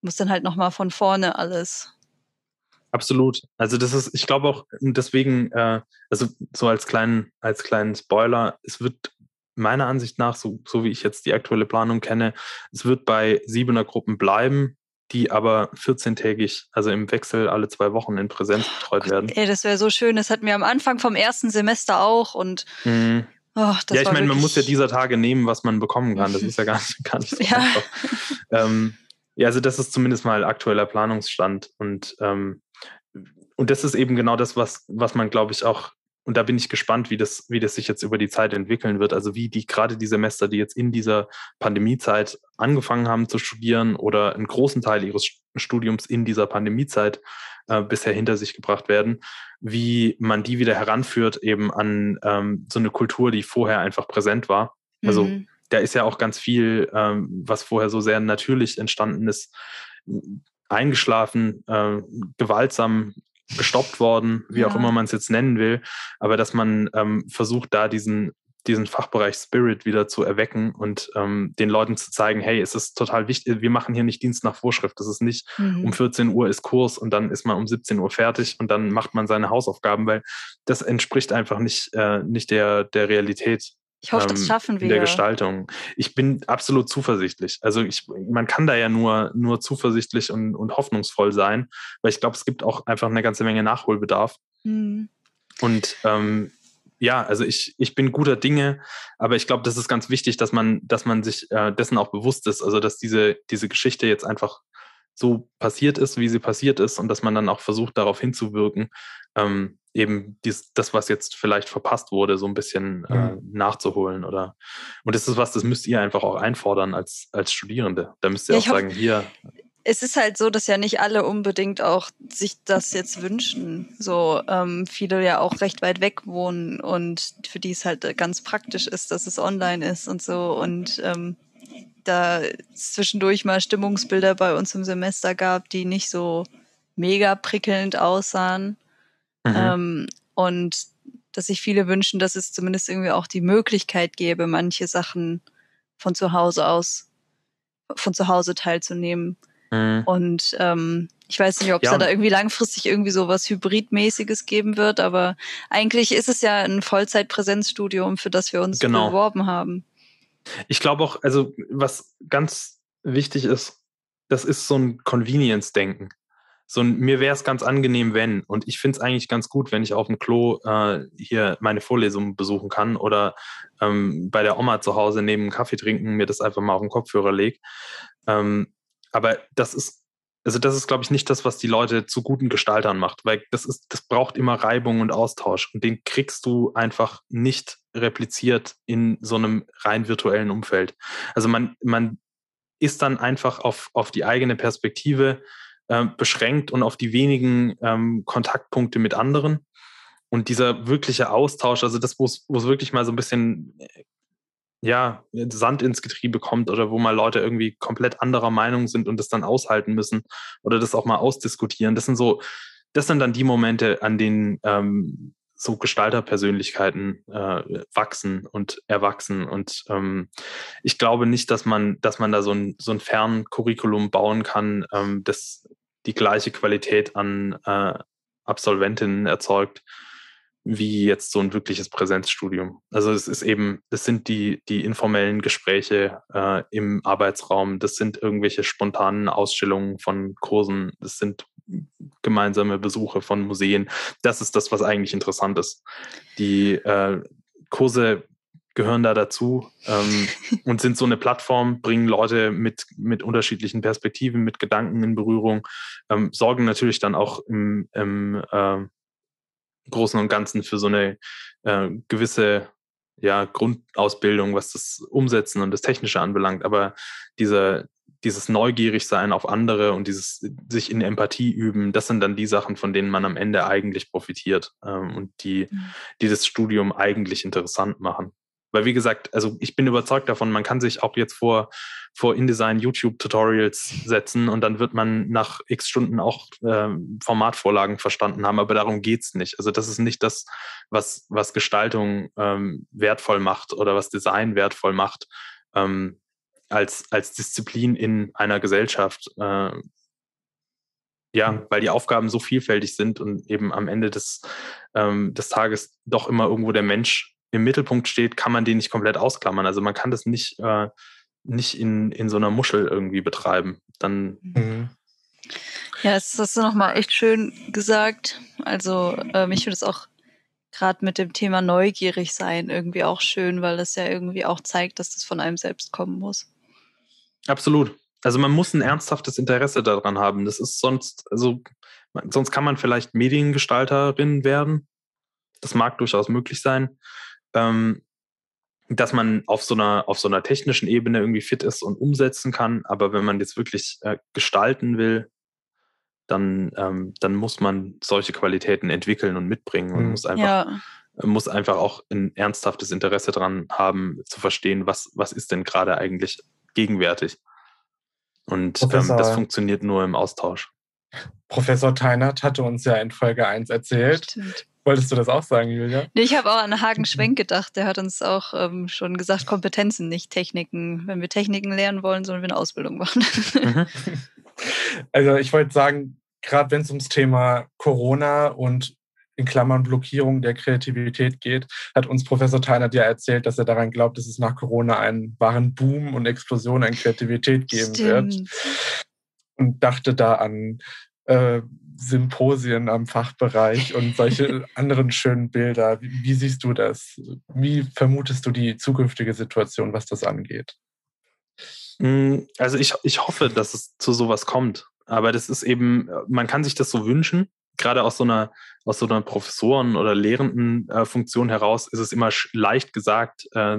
muss dann halt noch mal von vorne alles. Absolut. Also das ist, ich glaube auch deswegen, äh, also so als kleinen als kleinen Spoiler, es wird meiner Ansicht nach, so, so wie ich jetzt die aktuelle Planung kenne, es wird bei siebener Gruppen bleiben, die aber 14-tägig, also im Wechsel alle zwei Wochen in Präsenz betreut oh werden. Ey, das wäre so schön. Das hatten wir am Anfang vom ersten Semester auch und mhm. oh, ja, ich meine, man muss ja dieser Tage nehmen, was man bekommen kann. Das ist ja gar nicht, gar nicht so ja. einfach. Ähm, ja, also das ist zumindest mal aktueller Planungsstand und ähm, und das ist eben genau das, was, was man, glaube ich, auch und da bin ich gespannt, wie das, wie das sich jetzt über die Zeit entwickeln wird. Also wie die gerade die Semester, die jetzt in dieser Pandemiezeit angefangen haben zu studieren oder einen großen Teil ihres Studiums in dieser Pandemiezeit äh, bisher hinter sich gebracht werden, wie man die wieder heranführt eben an ähm, so eine Kultur, die vorher einfach präsent war. Also mhm. da ist ja auch ganz viel, ähm, was vorher so sehr natürlich entstanden ist, eingeschlafen, äh, gewaltsam gestoppt worden, wie ja. auch immer man es jetzt nennen will, aber dass man ähm, versucht, da diesen diesen Fachbereich Spirit wieder zu erwecken und ähm, den Leuten zu zeigen, hey, es ist total wichtig, wir machen hier nicht Dienst nach Vorschrift. Das ist nicht, mhm. um 14 Uhr ist Kurs und dann ist man um 17 Uhr fertig und dann macht man seine Hausaufgaben, weil das entspricht einfach nicht, äh, nicht der, der Realität. Ich hoffe, das ähm, schaffen wir. In der Gestaltung. Ich bin absolut zuversichtlich. Also ich, man kann da ja nur, nur zuversichtlich und, und hoffnungsvoll sein, weil ich glaube, es gibt auch einfach eine ganze Menge Nachholbedarf. Mhm. Und ähm, ja, also ich, ich bin guter Dinge, aber ich glaube, das ist ganz wichtig, dass man, dass man sich äh, dessen auch bewusst ist. Also dass diese, diese Geschichte jetzt einfach so passiert ist, wie sie passiert ist, und dass man dann auch versucht, darauf hinzuwirken, ähm, eben dies, das, was jetzt vielleicht verpasst wurde, so ein bisschen äh, mhm. äh, nachzuholen. Oder und das ist was, das müsst ihr einfach auch einfordern als, als Studierende. Da müsst ihr ja, auch sagen, hier. Es ist halt so, dass ja nicht alle unbedingt auch sich das jetzt wünschen. So ähm, viele ja auch recht weit weg wohnen und für die es halt ganz praktisch ist, dass es online ist und so. Und ähm, da zwischendurch mal Stimmungsbilder bei uns im Semester gab, die nicht so mega prickelnd aussahen. Mhm. Ähm, und dass sich viele wünschen, dass es zumindest irgendwie auch die Möglichkeit gäbe, manche Sachen von zu Hause aus, von zu Hause teilzunehmen. Mhm. Und ähm, ich weiß nicht, ob es ja. da irgendwie langfristig irgendwie so was Hybridmäßiges geben wird, aber eigentlich ist es ja ein Vollzeitpräsenzstudium, für das wir uns genau. beworben haben. Ich glaube auch, also was ganz wichtig ist, das ist so ein Convenience-Denken. So ein, mir wäre es ganz angenehm, wenn. Und ich finde es eigentlich ganz gut, wenn ich auf dem Klo äh, hier meine Vorlesung besuchen kann oder ähm, bei der Oma zu Hause neben Kaffee trinken, mir das einfach mal auf den Kopfhörer lege. Ähm, aber das ist, also das ist, glaube ich, nicht das, was die Leute zu guten Gestaltern macht, weil das ist, das braucht immer Reibung und Austausch. Und den kriegst du einfach nicht repliziert in so einem rein virtuellen Umfeld. Also man, man ist dann einfach auf, auf die eigene Perspektive äh, beschränkt und auf die wenigen ähm, Kontaktpunkte mit anderen. Und dieser wirkliche Austausch, also das, wo es wirklich mal so ein bisschen äh, ja, Sand ins Getriebe kommt oder wo mal Leute irgendwie komplett anderer Meinung sind und das dann aushalten müssen oder das auch mal ausdiskutieren. Das sind so, das sind dann die Momente, an denen ähm, so Gestalterpersönlichkeiten äh, wachsen und erwachsen. Und ähm, ich glaube nicht, dass man, dass man da so ein, so ein Ferncurriculum bauen kann, ähm, das die gleiche Qualität an äh, Absolventinnen erzeugt, wie jetzt so ein wirkliches Präsenzstudium. Also es ist eben, es sind die, die informellen Gespräche äh, im Arbeitsraum, das sind irgendwelche spontanen Ausstellungen von Kursen, das sind gemeinsame Besuche von Museen. Das ist das, was eigentlich interessant ist. Die äh, Kurse gehören da dazu ähm, und sind so eine Plattform, bringen Leute mit, mit unterschiedlichen Perspektiven, mit Gedanken in Berührung, ähm, sorgen natürlich dann auch im, im äh, Großen und Ganzen für so eine äh, gewisse ja, Grundausbildung, was das Umsetzen und das Technische anbelangt. Aber diese, dieses Neugierigsein auf andere und dieses sich in Empathie üben, das sind dann die Sachen, von denen man am Ende eigentlich profitiert ähm, und die, mhm. die das Studium eigentlich interessant machen. Weil wie gesagt, also ich bin überzeugt davon, man kann sich auch jetzt vor, vor InDesign YouTube-Tutorials setzen und dann wird man nach x Stunden auch äh, Formatvorlagen verstanden haben, aber darum geht's nicht. Also das ist nicht das, was, was Gestaltung ähm, wertvoll macht oder was Design wertvoll macht ähm, als, als Disziplin in einer Gesellschaft. Äh, ja, mhm. weil die Aufgaben so vielfältig sind und eben am Ende des, ähm, des Tages doch immer irgendwo der Mensch im Mittelpunkt steht, kann man den nicht komplett ausklammern. Also man kann das nicht, äh, nicht in, in so einer Muschel irgendwie betreiben. Dann. Mhm. Ja, das hast du nochmal echt schön gesagt. Also ähm, ich finde es auch gerade mit dem Thema neugierig sein irgendwie auch schön, weil das ja irgendwie auch zeigt, dass das von einem selbst kommen muss. Absolut. Also man muss ein ernsthaftes Interesse daran haben. Das ist sonst, also sonst kann man vielleicht Mediengestalterin werden. Das mag durchaus möglich sein ähm, dass man auf so einer auf so einer technischen Ebene irgendwie fit ist und umsetzen kann. Aber wenn man jetzt wirklich äh, gestalten will, dann ähm, dann muss man solche Qualitäten entwickeln und mitbringen und mhm. muss einfach ja. muss einfach auch ein ernsthaftes Interesse daran haben, zu verstehen, was was ist denn gerade eigentlich gegenwärtig. Und ähm, das funktioniert nur im Austausch. Professor Teinert hatte uns ja in Folge 1 erzählt, Stimmt. Wolltest du das auch sagen, Julia? Nee, ich habe auch an Hagen Schwenk gedacht. Der hat uns auch ähm, schon gesagt, Kompetenzen, nicht Techniken. Wenn wir Techniken lernen wollen, sollen wir eine Ausbildung machen. Mhm. Also ich wollte sagen, gerade wenn es ums Thema Corona und in Klammern Blockierung der Kreativität geht, hat uns Professor Teinert ja erzählt, dass er daran glaubt, dass es nach Corona einen wahren Boom und Explosion an Kreativität geben Stimmt. wird. Und dachte da an äh, Symposien am Fachbereich und solche anderen schönen Bilder. Wie, wie, siehst du das? Wie vermutest du die zukünftige Situation, was das angeht? Hm, also ich, ich hoffe, dass es zu sowas kommt. Aber das ist eben, man kann sich das so wünschen. Gerade aus so einer, aus so einer Professoren- oder Lehrendenfunktion äh, heraus ist es immer leicht gesagt, äh,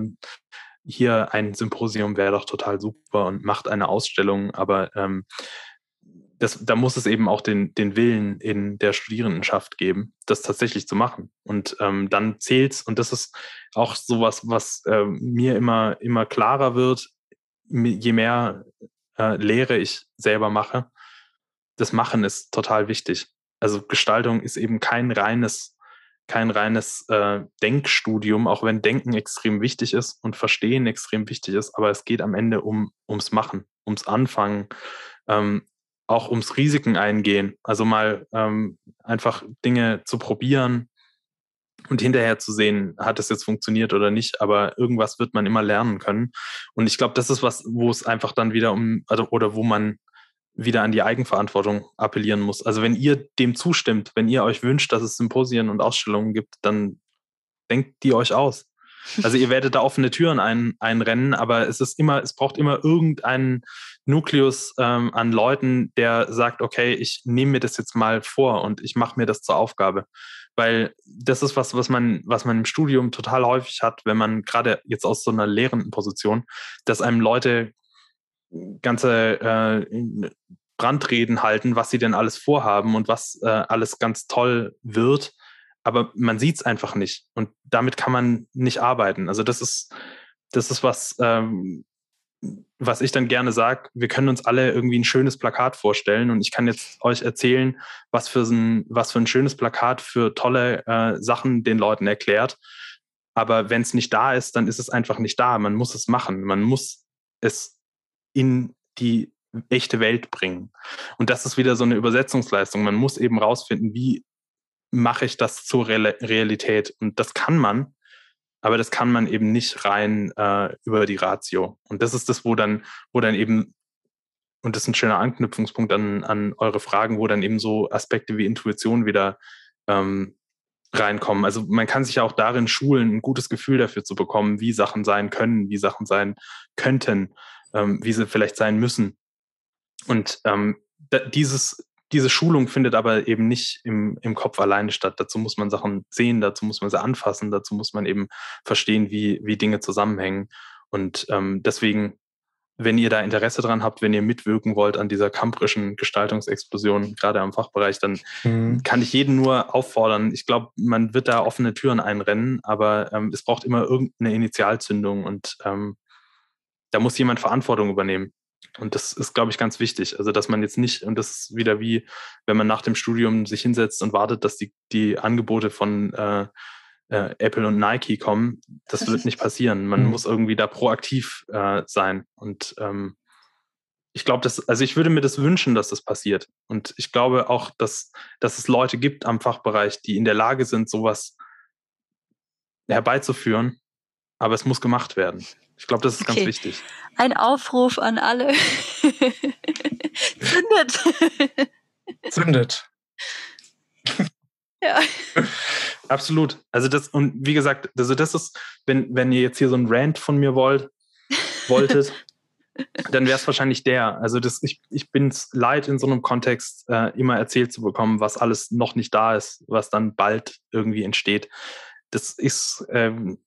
hier ein Symposium wäre doch total super und macht eine Ausstellung, aber ähm, das, da muss es eben auch den, den Willen in der Studierendenschaft geben, das tatsächlich zu machen. Und ähm, dann zählt's, und das ist auch sowas, was äh, mir immer, immer klarer wird, je mehr äh, Lehre ich selber mache, das Machen ist total wichtig. Also Gestaltung ist eben kein reines, kein reines äh, Denkstudium, auch wenn Denken extrem wichtig ist und Verstehen extrem wichtig ist, aber es geht am Ende um, ums Machen, ums Anfangen, ähm, auch ums Risiken eingehen. Also mal ähm, einfach Dinge zu probieren und hinterher zu sehen, hat es jetzt funktioniert oder nicht. Aber irgendwas wird man immer lernen können. Und ich glaube, das ist was, wo es einfach dann wieder um, also, oder wo man wieder an die Eigenverantwortung appellieren muss. Also wenn ihr dem zustimmt, wenn ihr euch wünscht, dass es Symposien und Ausstellungen gibt, dann denkt die euch aus. Also ihr werdet da offene Türen ein, einrennen, aber es ist immer, es braucht immer irgendeinen Nukleus ähm, an Leuten, der sagt, okay, ich nehme mir das jetzt mal vor und ich mache mir das zur Aufgabe. Weil das ist was, was man, was man im Studium total häufig hat, wenn man gerade jetzt aus so einer lehrenden Position, dass einem Leute ganze äh, Brandreden halten, was sie denn alles vorhaben und was äh, alles ganz toll wird aber man sieht es einfach nicht. Und damit kann man nicht arbeiten. Also das ist, das ist was, ähm, was ich dann gerne sage, wir können uns alle irgendwie ein schönes Plakat vorstellen und ich kann jetzt euch erzählen, was für ein, was für ein schönes Plakat für tolle äh, Sachen den Leuten erklärt. Aber wenn es nicht da ist, dann ist es einfach nicht da. Man muss es machen. Man muss es in die echte Welt bringen. Und das ist wieder so eine Übersetzungsleistung. Man muss eben rausfinden, wie mache ich das zur Realität. Und das kann man, aber das kann man eben nicht rein äh, über die Ratio. Und das ist das, wo dann, wo dann eben, und das ist ein schöner Anknüpfungspunkt an, an eure Fragen, wo dann eben so Aspekte wie Intuition wieder ähm, reinkommen. Also man kann sich ja auch darin schulen, ein gutes Gefühl dafür zu bekommen, wie Sachen sein können, wie Sachen sein könnten, ähm, wie sie vielleicht sein müssen. Und ähm, dieses diese Schulung findet aber eben nicht im, im Kopf alleine statt. Dazu muss man Sachen sehen, dazu muss man sie anfassen, dazu muss man eben verstehen, wie, wie Dinge zusammenhängen. Und ähm, deswegen, wenn ihr da Interesse dran habt, wenn ihr mitwirken wollt an dieser kamprischen Gestaltungsexplosion, gerade am Fachbereich, dann mhm. kann ich jeden nur auffordern. Ich glaube, man wird da offene Türen einrennen, aber ähm, es braucht immer irgendeine Initialzündung und ähm, da muss jemand Verantwortung übernehmen. Und das ist, glaube ich, ganz wichtig. Also, dass man jetzt nicht, und das ist wieder wie, wenn man nach dem Studium sich hinsetzt und wartet, dass die, die Angebote von äh, äh, Apple und Nike kommen, das wird nicht passieren. Man mhm. muss irgendwie da proaktiv äh, sein. Und ähm, ich glaube, dass, also ich würde mir das wünschen, dass das passiert. Und ich glaube auch, dass, dass es Leute gibt am Fachbereich, die in der Lage sind, sowas herbeizuführen. Aber es muss gemacht werden. Ich glaube, das ist okay. ganz wichtig. Ein Aufruf an alle. Zündet. Zündet. Ja. Absolut. Also das, und wie gesagt, also das ist, wenn, wenn ihr jetzt hier so ein Rant von mir wollt, wolltet, dann wäre es wahrscheinlich der. Also das, ich, ich bin es leid, in so einem Kontext äh, immer erzählt zu bekommen, was alles noch nicht da ist, was dann bald irgendwie entsteht. Das ist, ähm,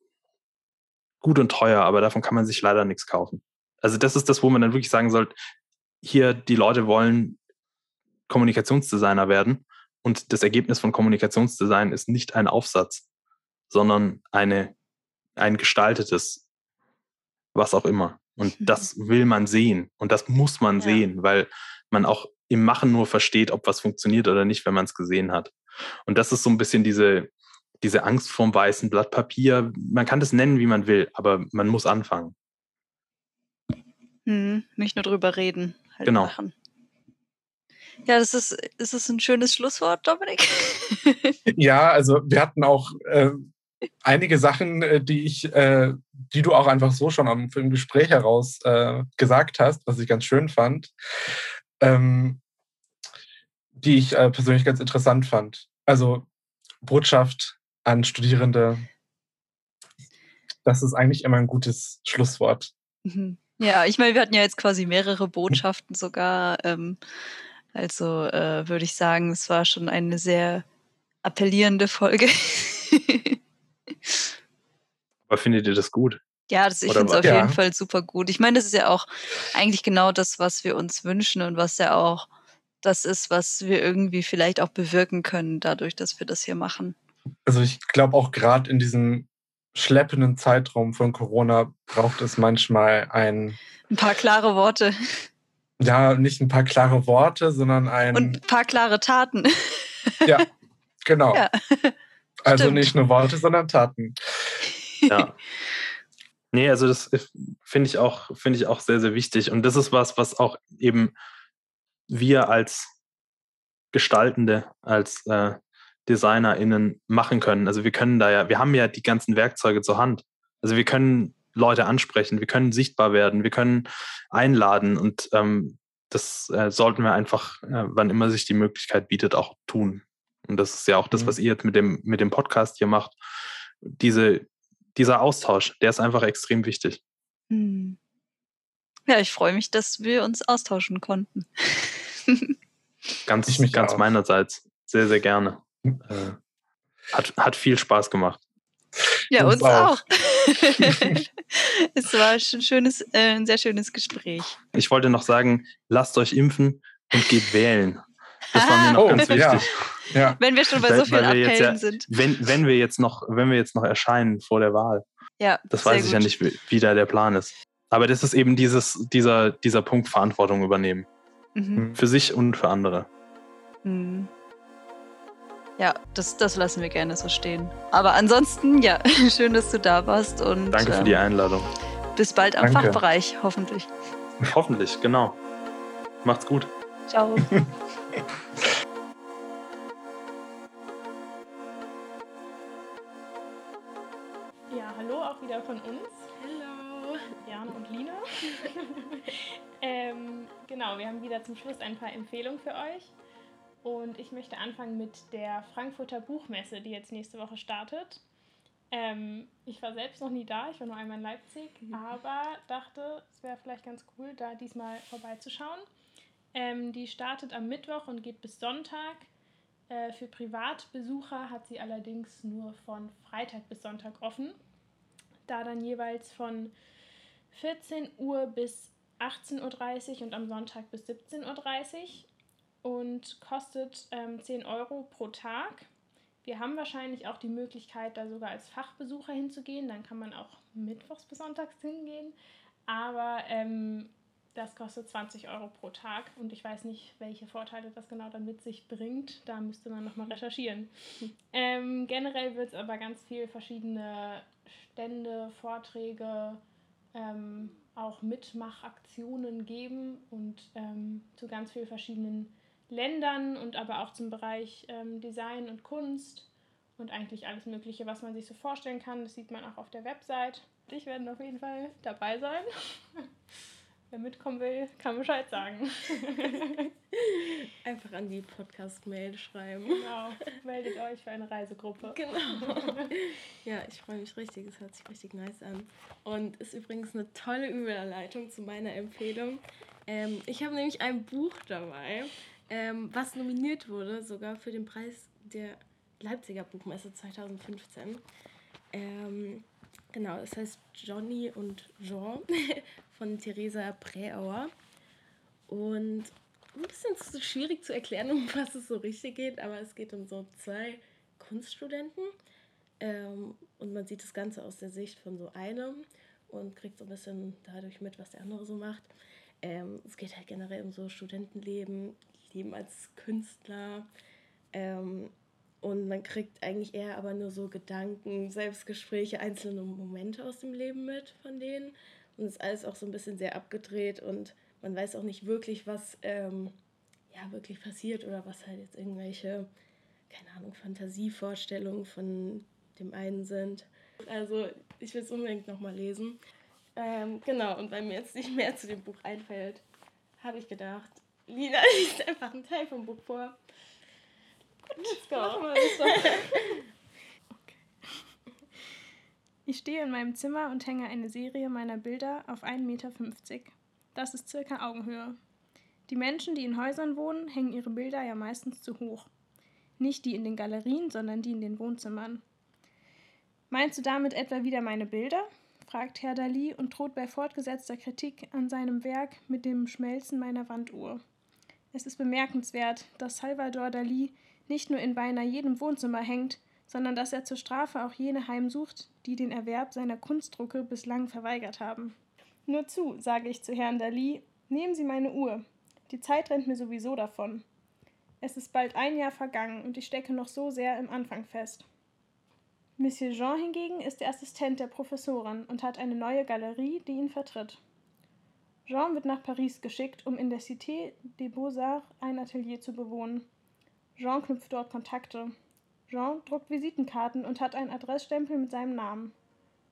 gut und teuer, aber davon kann man sich leider nichts kaufen. Also das ist das, wo man dann wirklich sagen sollte, hier die Leute wollen Kommunikationsdesigner werden und das Ergebnis von Kommunikationsdesign ist nicht ein Aufsatz, sondern eine, ein gestaltetes, was auch immer. Und mhm. das will man sehen und das muss man ja. sehen, weil man auch im Machen nur versteht, ob was funktioniert oder nicht, wenn man es gesehen hat. Und das ist so ein bisschen diese, diese Angst vorm weißen Blatt Papier. Man kann das nennen, wie man will, aber man muss anfangen. Hm, nicht nur drüber reden, halt genau. machen. Ja, das ist, ist das ein schönes Schlusswort, Dominik? ja, also wir hatten auch äh, einige Sachen, äh, die ich, äh, die du auch einfach so schon am, im Gespräch heraus äh, gesagt hast, was ich ganz schön fand, ähm, die ich äh, persönlich ganz interessant fand. Also Botschaft an Studierende. Das ist eigentlich immer ein gutes Schlusswort. Mhm. Ja, ich meine, wir hatten ja jetzt quasi mehrere Botschaften sogar. Ähm, also äh, würde ich sagen, es war schon eine sehr appellierende Folge. Aber findet ihr das gut? Ja, das, ich finde es auf ja. jeden Fall super gut. Ich meine, das ist ja auch eigentlich genau das, was wir uns wünschen und was ja auch das ist, was wir irgendwie vielleicht auch bewirken können, dadurch, dass wir das hier machen also ich glaube auch gerade in diesem schleppenden Zeitraum von Corona braucht es manchmal ein ein paar klare Worte. Ja, nicht ein paar klare Worte, sondern ein und ein paar klare Taten. Ja, genau. Ja. Also nicht nur Worte, sondern Taten. Ja. Nee, also das finde ich auch, finde ich auch sehr, sehr wichtig. Und das ist was, was auch eben wir als Gestaltende, als äh, DesignerInnen machen können. Also wir können da ja, wir haben ja die ganzen Werkzeuge zur Hand. Also wir können Leute ansprechen, wir können sichtbar werden, wir können einladen und ähm, das äh, sollten wir einfach, äh, wann immer sich die Möglichkeit bietet, auch tun. Und das ist ja auch das, mhm. was ihr jetzt mit dem, mit dem Podcast hier macht. Diese, dieser Austausch, der ist einfach extrem wichtig. Mhm. Ja, ich freue mich, dass wir uns austauschen konnten. ganz ich mich ganz auch. meinerseits. Sehr, sehr gerne. Äh, hat, hat viel Spaß gemacht. Ja, uns, uns auch. auch. es war ein, schönes, äh, ein sehr schönes Gespräch. Ich wollte noch sagen, lasst euch impfen und geht wählen. Das war mir noch oh, ganz wichtig. Ja. Ja. Wenn wir schon bei so vielen Appellen ja, sind. Wenn, wenn, wir jetzt noch, wenn wir jetzt noch erscheinen vor der Wahl. Ja, das weiß ich gut. ja nicht, wie, wie da der Plan ist. Aber das ist eben dieses, dieser, dieser Punkt Verantwortung übernehmen. Mhm. Für sich und für andere. Mhm. Ja, das, das lassen wir gerne so stehen. Aber ansonsten, ja, schön, dass du da warst. Und, Danke für die ähm, Einladung. Bis bald am Danke. Fachbereich, hoffentlich. Hoffentlich, genau. Macht's gut. Ciao. ja, hallo auch wieder von uns. Hallo. Jana und Lina. ähm, genau, wir haben wieder zum Schluss ein paar Empfehlungen für euch. Und ich möchte anfangen mit der Frankfurter Buchmesse, die jetzt nächste Woche startet. Ähm, ich war selbst noch nie da, ich war nur einmal in Leipzig, mhm. aber dachte, es wäre vielleicht ganz cool, da diesmal vorbeizuschauen. Ähm, die startet am Mittwoch und geht bis Sonntag. Äh, für Privatbesucher hat sie allerdings nur von Freitag bis Sonntag offen. Da dann jeweils von 14 Uhr bis 18.30 Uhr und am Sonntag bis 17.30 Uhr und kostet ähm, 10 Euro pro Tag. Wir haben wahrscheinlich auch die Möglichkeit, da sogar als Fachbesucher hinzugehen. Dann kann man auch mittwochs bis sonntags hingehen. Aber ähm, das kostet 20 Euro pro Tag und ich weiß nicht, welche Vorteile das genau dann mit sich bringt. Da müsste man nochmal recherchieren. Ähm, generell wird es aber ganz viel verschiedene Stände, Vorträge, ähm, auch Mitmachaktionen geben und ähm, zu ganz vielen verschiedenen Ländern und aber auch zum Bereich ähm, Design und Kunst und eigentlich alles Mögliche, was man sich so vorstellen kann. Das sieht man auch auf der Website. Ich werde auf jeden Fall dabei sein. Wer mitkommen will, kann Bescheid sagen. Einfach an die Podcast-Mail schreiben. Genau, meldet euch für eine Reisegruppe. Genau. Ja, ich freue mich richtig, es hört sich richtig nice an. Und ist übrigens eine tolle Überleitung zu meiner Empfehlung. Ähm, ich habe nämlich ein Buch dabei, ähm, was nominiert wurde, sogar für den Preis der Leipziger Buchmesse 2015. Ähm, genau, es heißt Johnny und Jean von Theresa Präauer. Und ein bisschen schwierig zu erklären, um was es so richtig geht, aber es geht um so zwei Kunststudenten. Ähm, und man sieht das Ganze aus der Sicht von so einem und kriegt so ein bisschen dadurch mit, was der andere so macht. Ähm, es geht halt generell um so Studentenleben, Leben als Künstler. Ähm, und man kriegt eigentlich eher aber nur so Gedanken, Selbstgespräche, einzelne Momente aus dem Leben mit von denen. Und es ist alles auch so ein bisschen sehr abgedreht und man weiß auch nicht wirklich, was ähm, ja wirklich passiert oder was halt jetzt irgendwelche, keine Ahnung, Fantasievorstellungen von dem einen sind. Also ich will es unbedingt nochmal lesen. Ähm, genau, und weil mir jetzt nicht mehr zu dem Buch einfällt, habe ich gedacht, Lina liest einfach einen Teil vom Buch vor. Let's go. Machen wir das doch. okay. Ich stehe in meinem Zimmer und hänge eine Serie meiner Bilder auf 1,50 Meter. Das ist circa Augenhöhe. Die Menschen, die in Häusern wohnen, hängen ihre Bilder ja meistens zu hoch. Nicht die in den Galerien, sondern die in den Wohnzimmern. Meinst du damit etwa wieder meine Bilder? fragt Herr Dali und droht bei fortgesetzter Kritik an seinem Werk mit dem Schmelzen meiner Wanduhr. Es ist bemerkenswert, dass Salvador Dali nicht nur in beinahe jedem Wohnzimmer hängt, sondern dass er zur Strafe auch jene heimsucht, die den Erwerb seiner Kunstdrucke bislang verweigert haben. Nur zu, sage ich zu Herrn Dali, nehmen Sie meine Uhr. Die Zeit rennt mir sowieso davon. Es ist bald ein Jahr vergangen und ich stecke noch so sehr im Anfang fest. Monsieur Jean hingegen ist der Assistent der Professorin und hat eine neue Galerie, die ihn vertritt. Jean wird nach Paris geschickt, um in der Cité des Beaux-Arts ein Atelier zu bewohnen. Jean knüpft dort Kontakte. Jean druckt Visitenkarten und hat einen Adressstempel mit seinem Namen.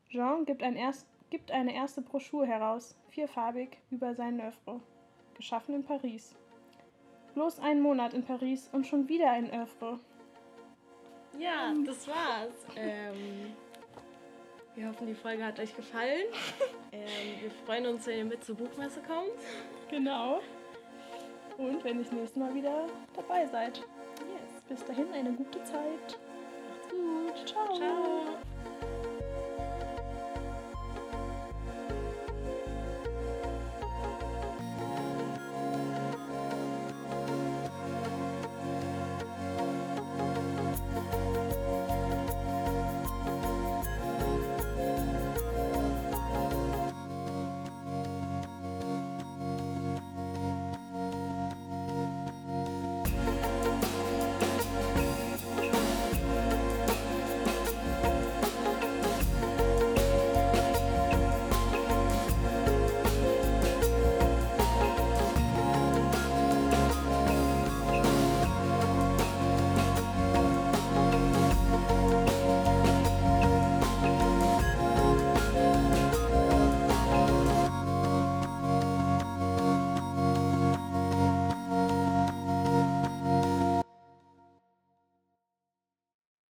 Jean gibt, ein erst, gibt eine erste Broschüre heraus, vierfarbig, über sein Œuvre. geschaffen in Paris. Bloß einen Monat in Paris und schon wieder ein Övre. Ja, das war's. Ähm, wir hoffen, die Folge hat euch gefallen. Ähm, wir freuen uns, wenn ihr mit zur Buchmesse kommt. Genau. Und wenn ihr das nächste Mal wieder dabei seid. Yes. Bis dahin eine gute Zeit. Macht's gut. Ciao. Ciao.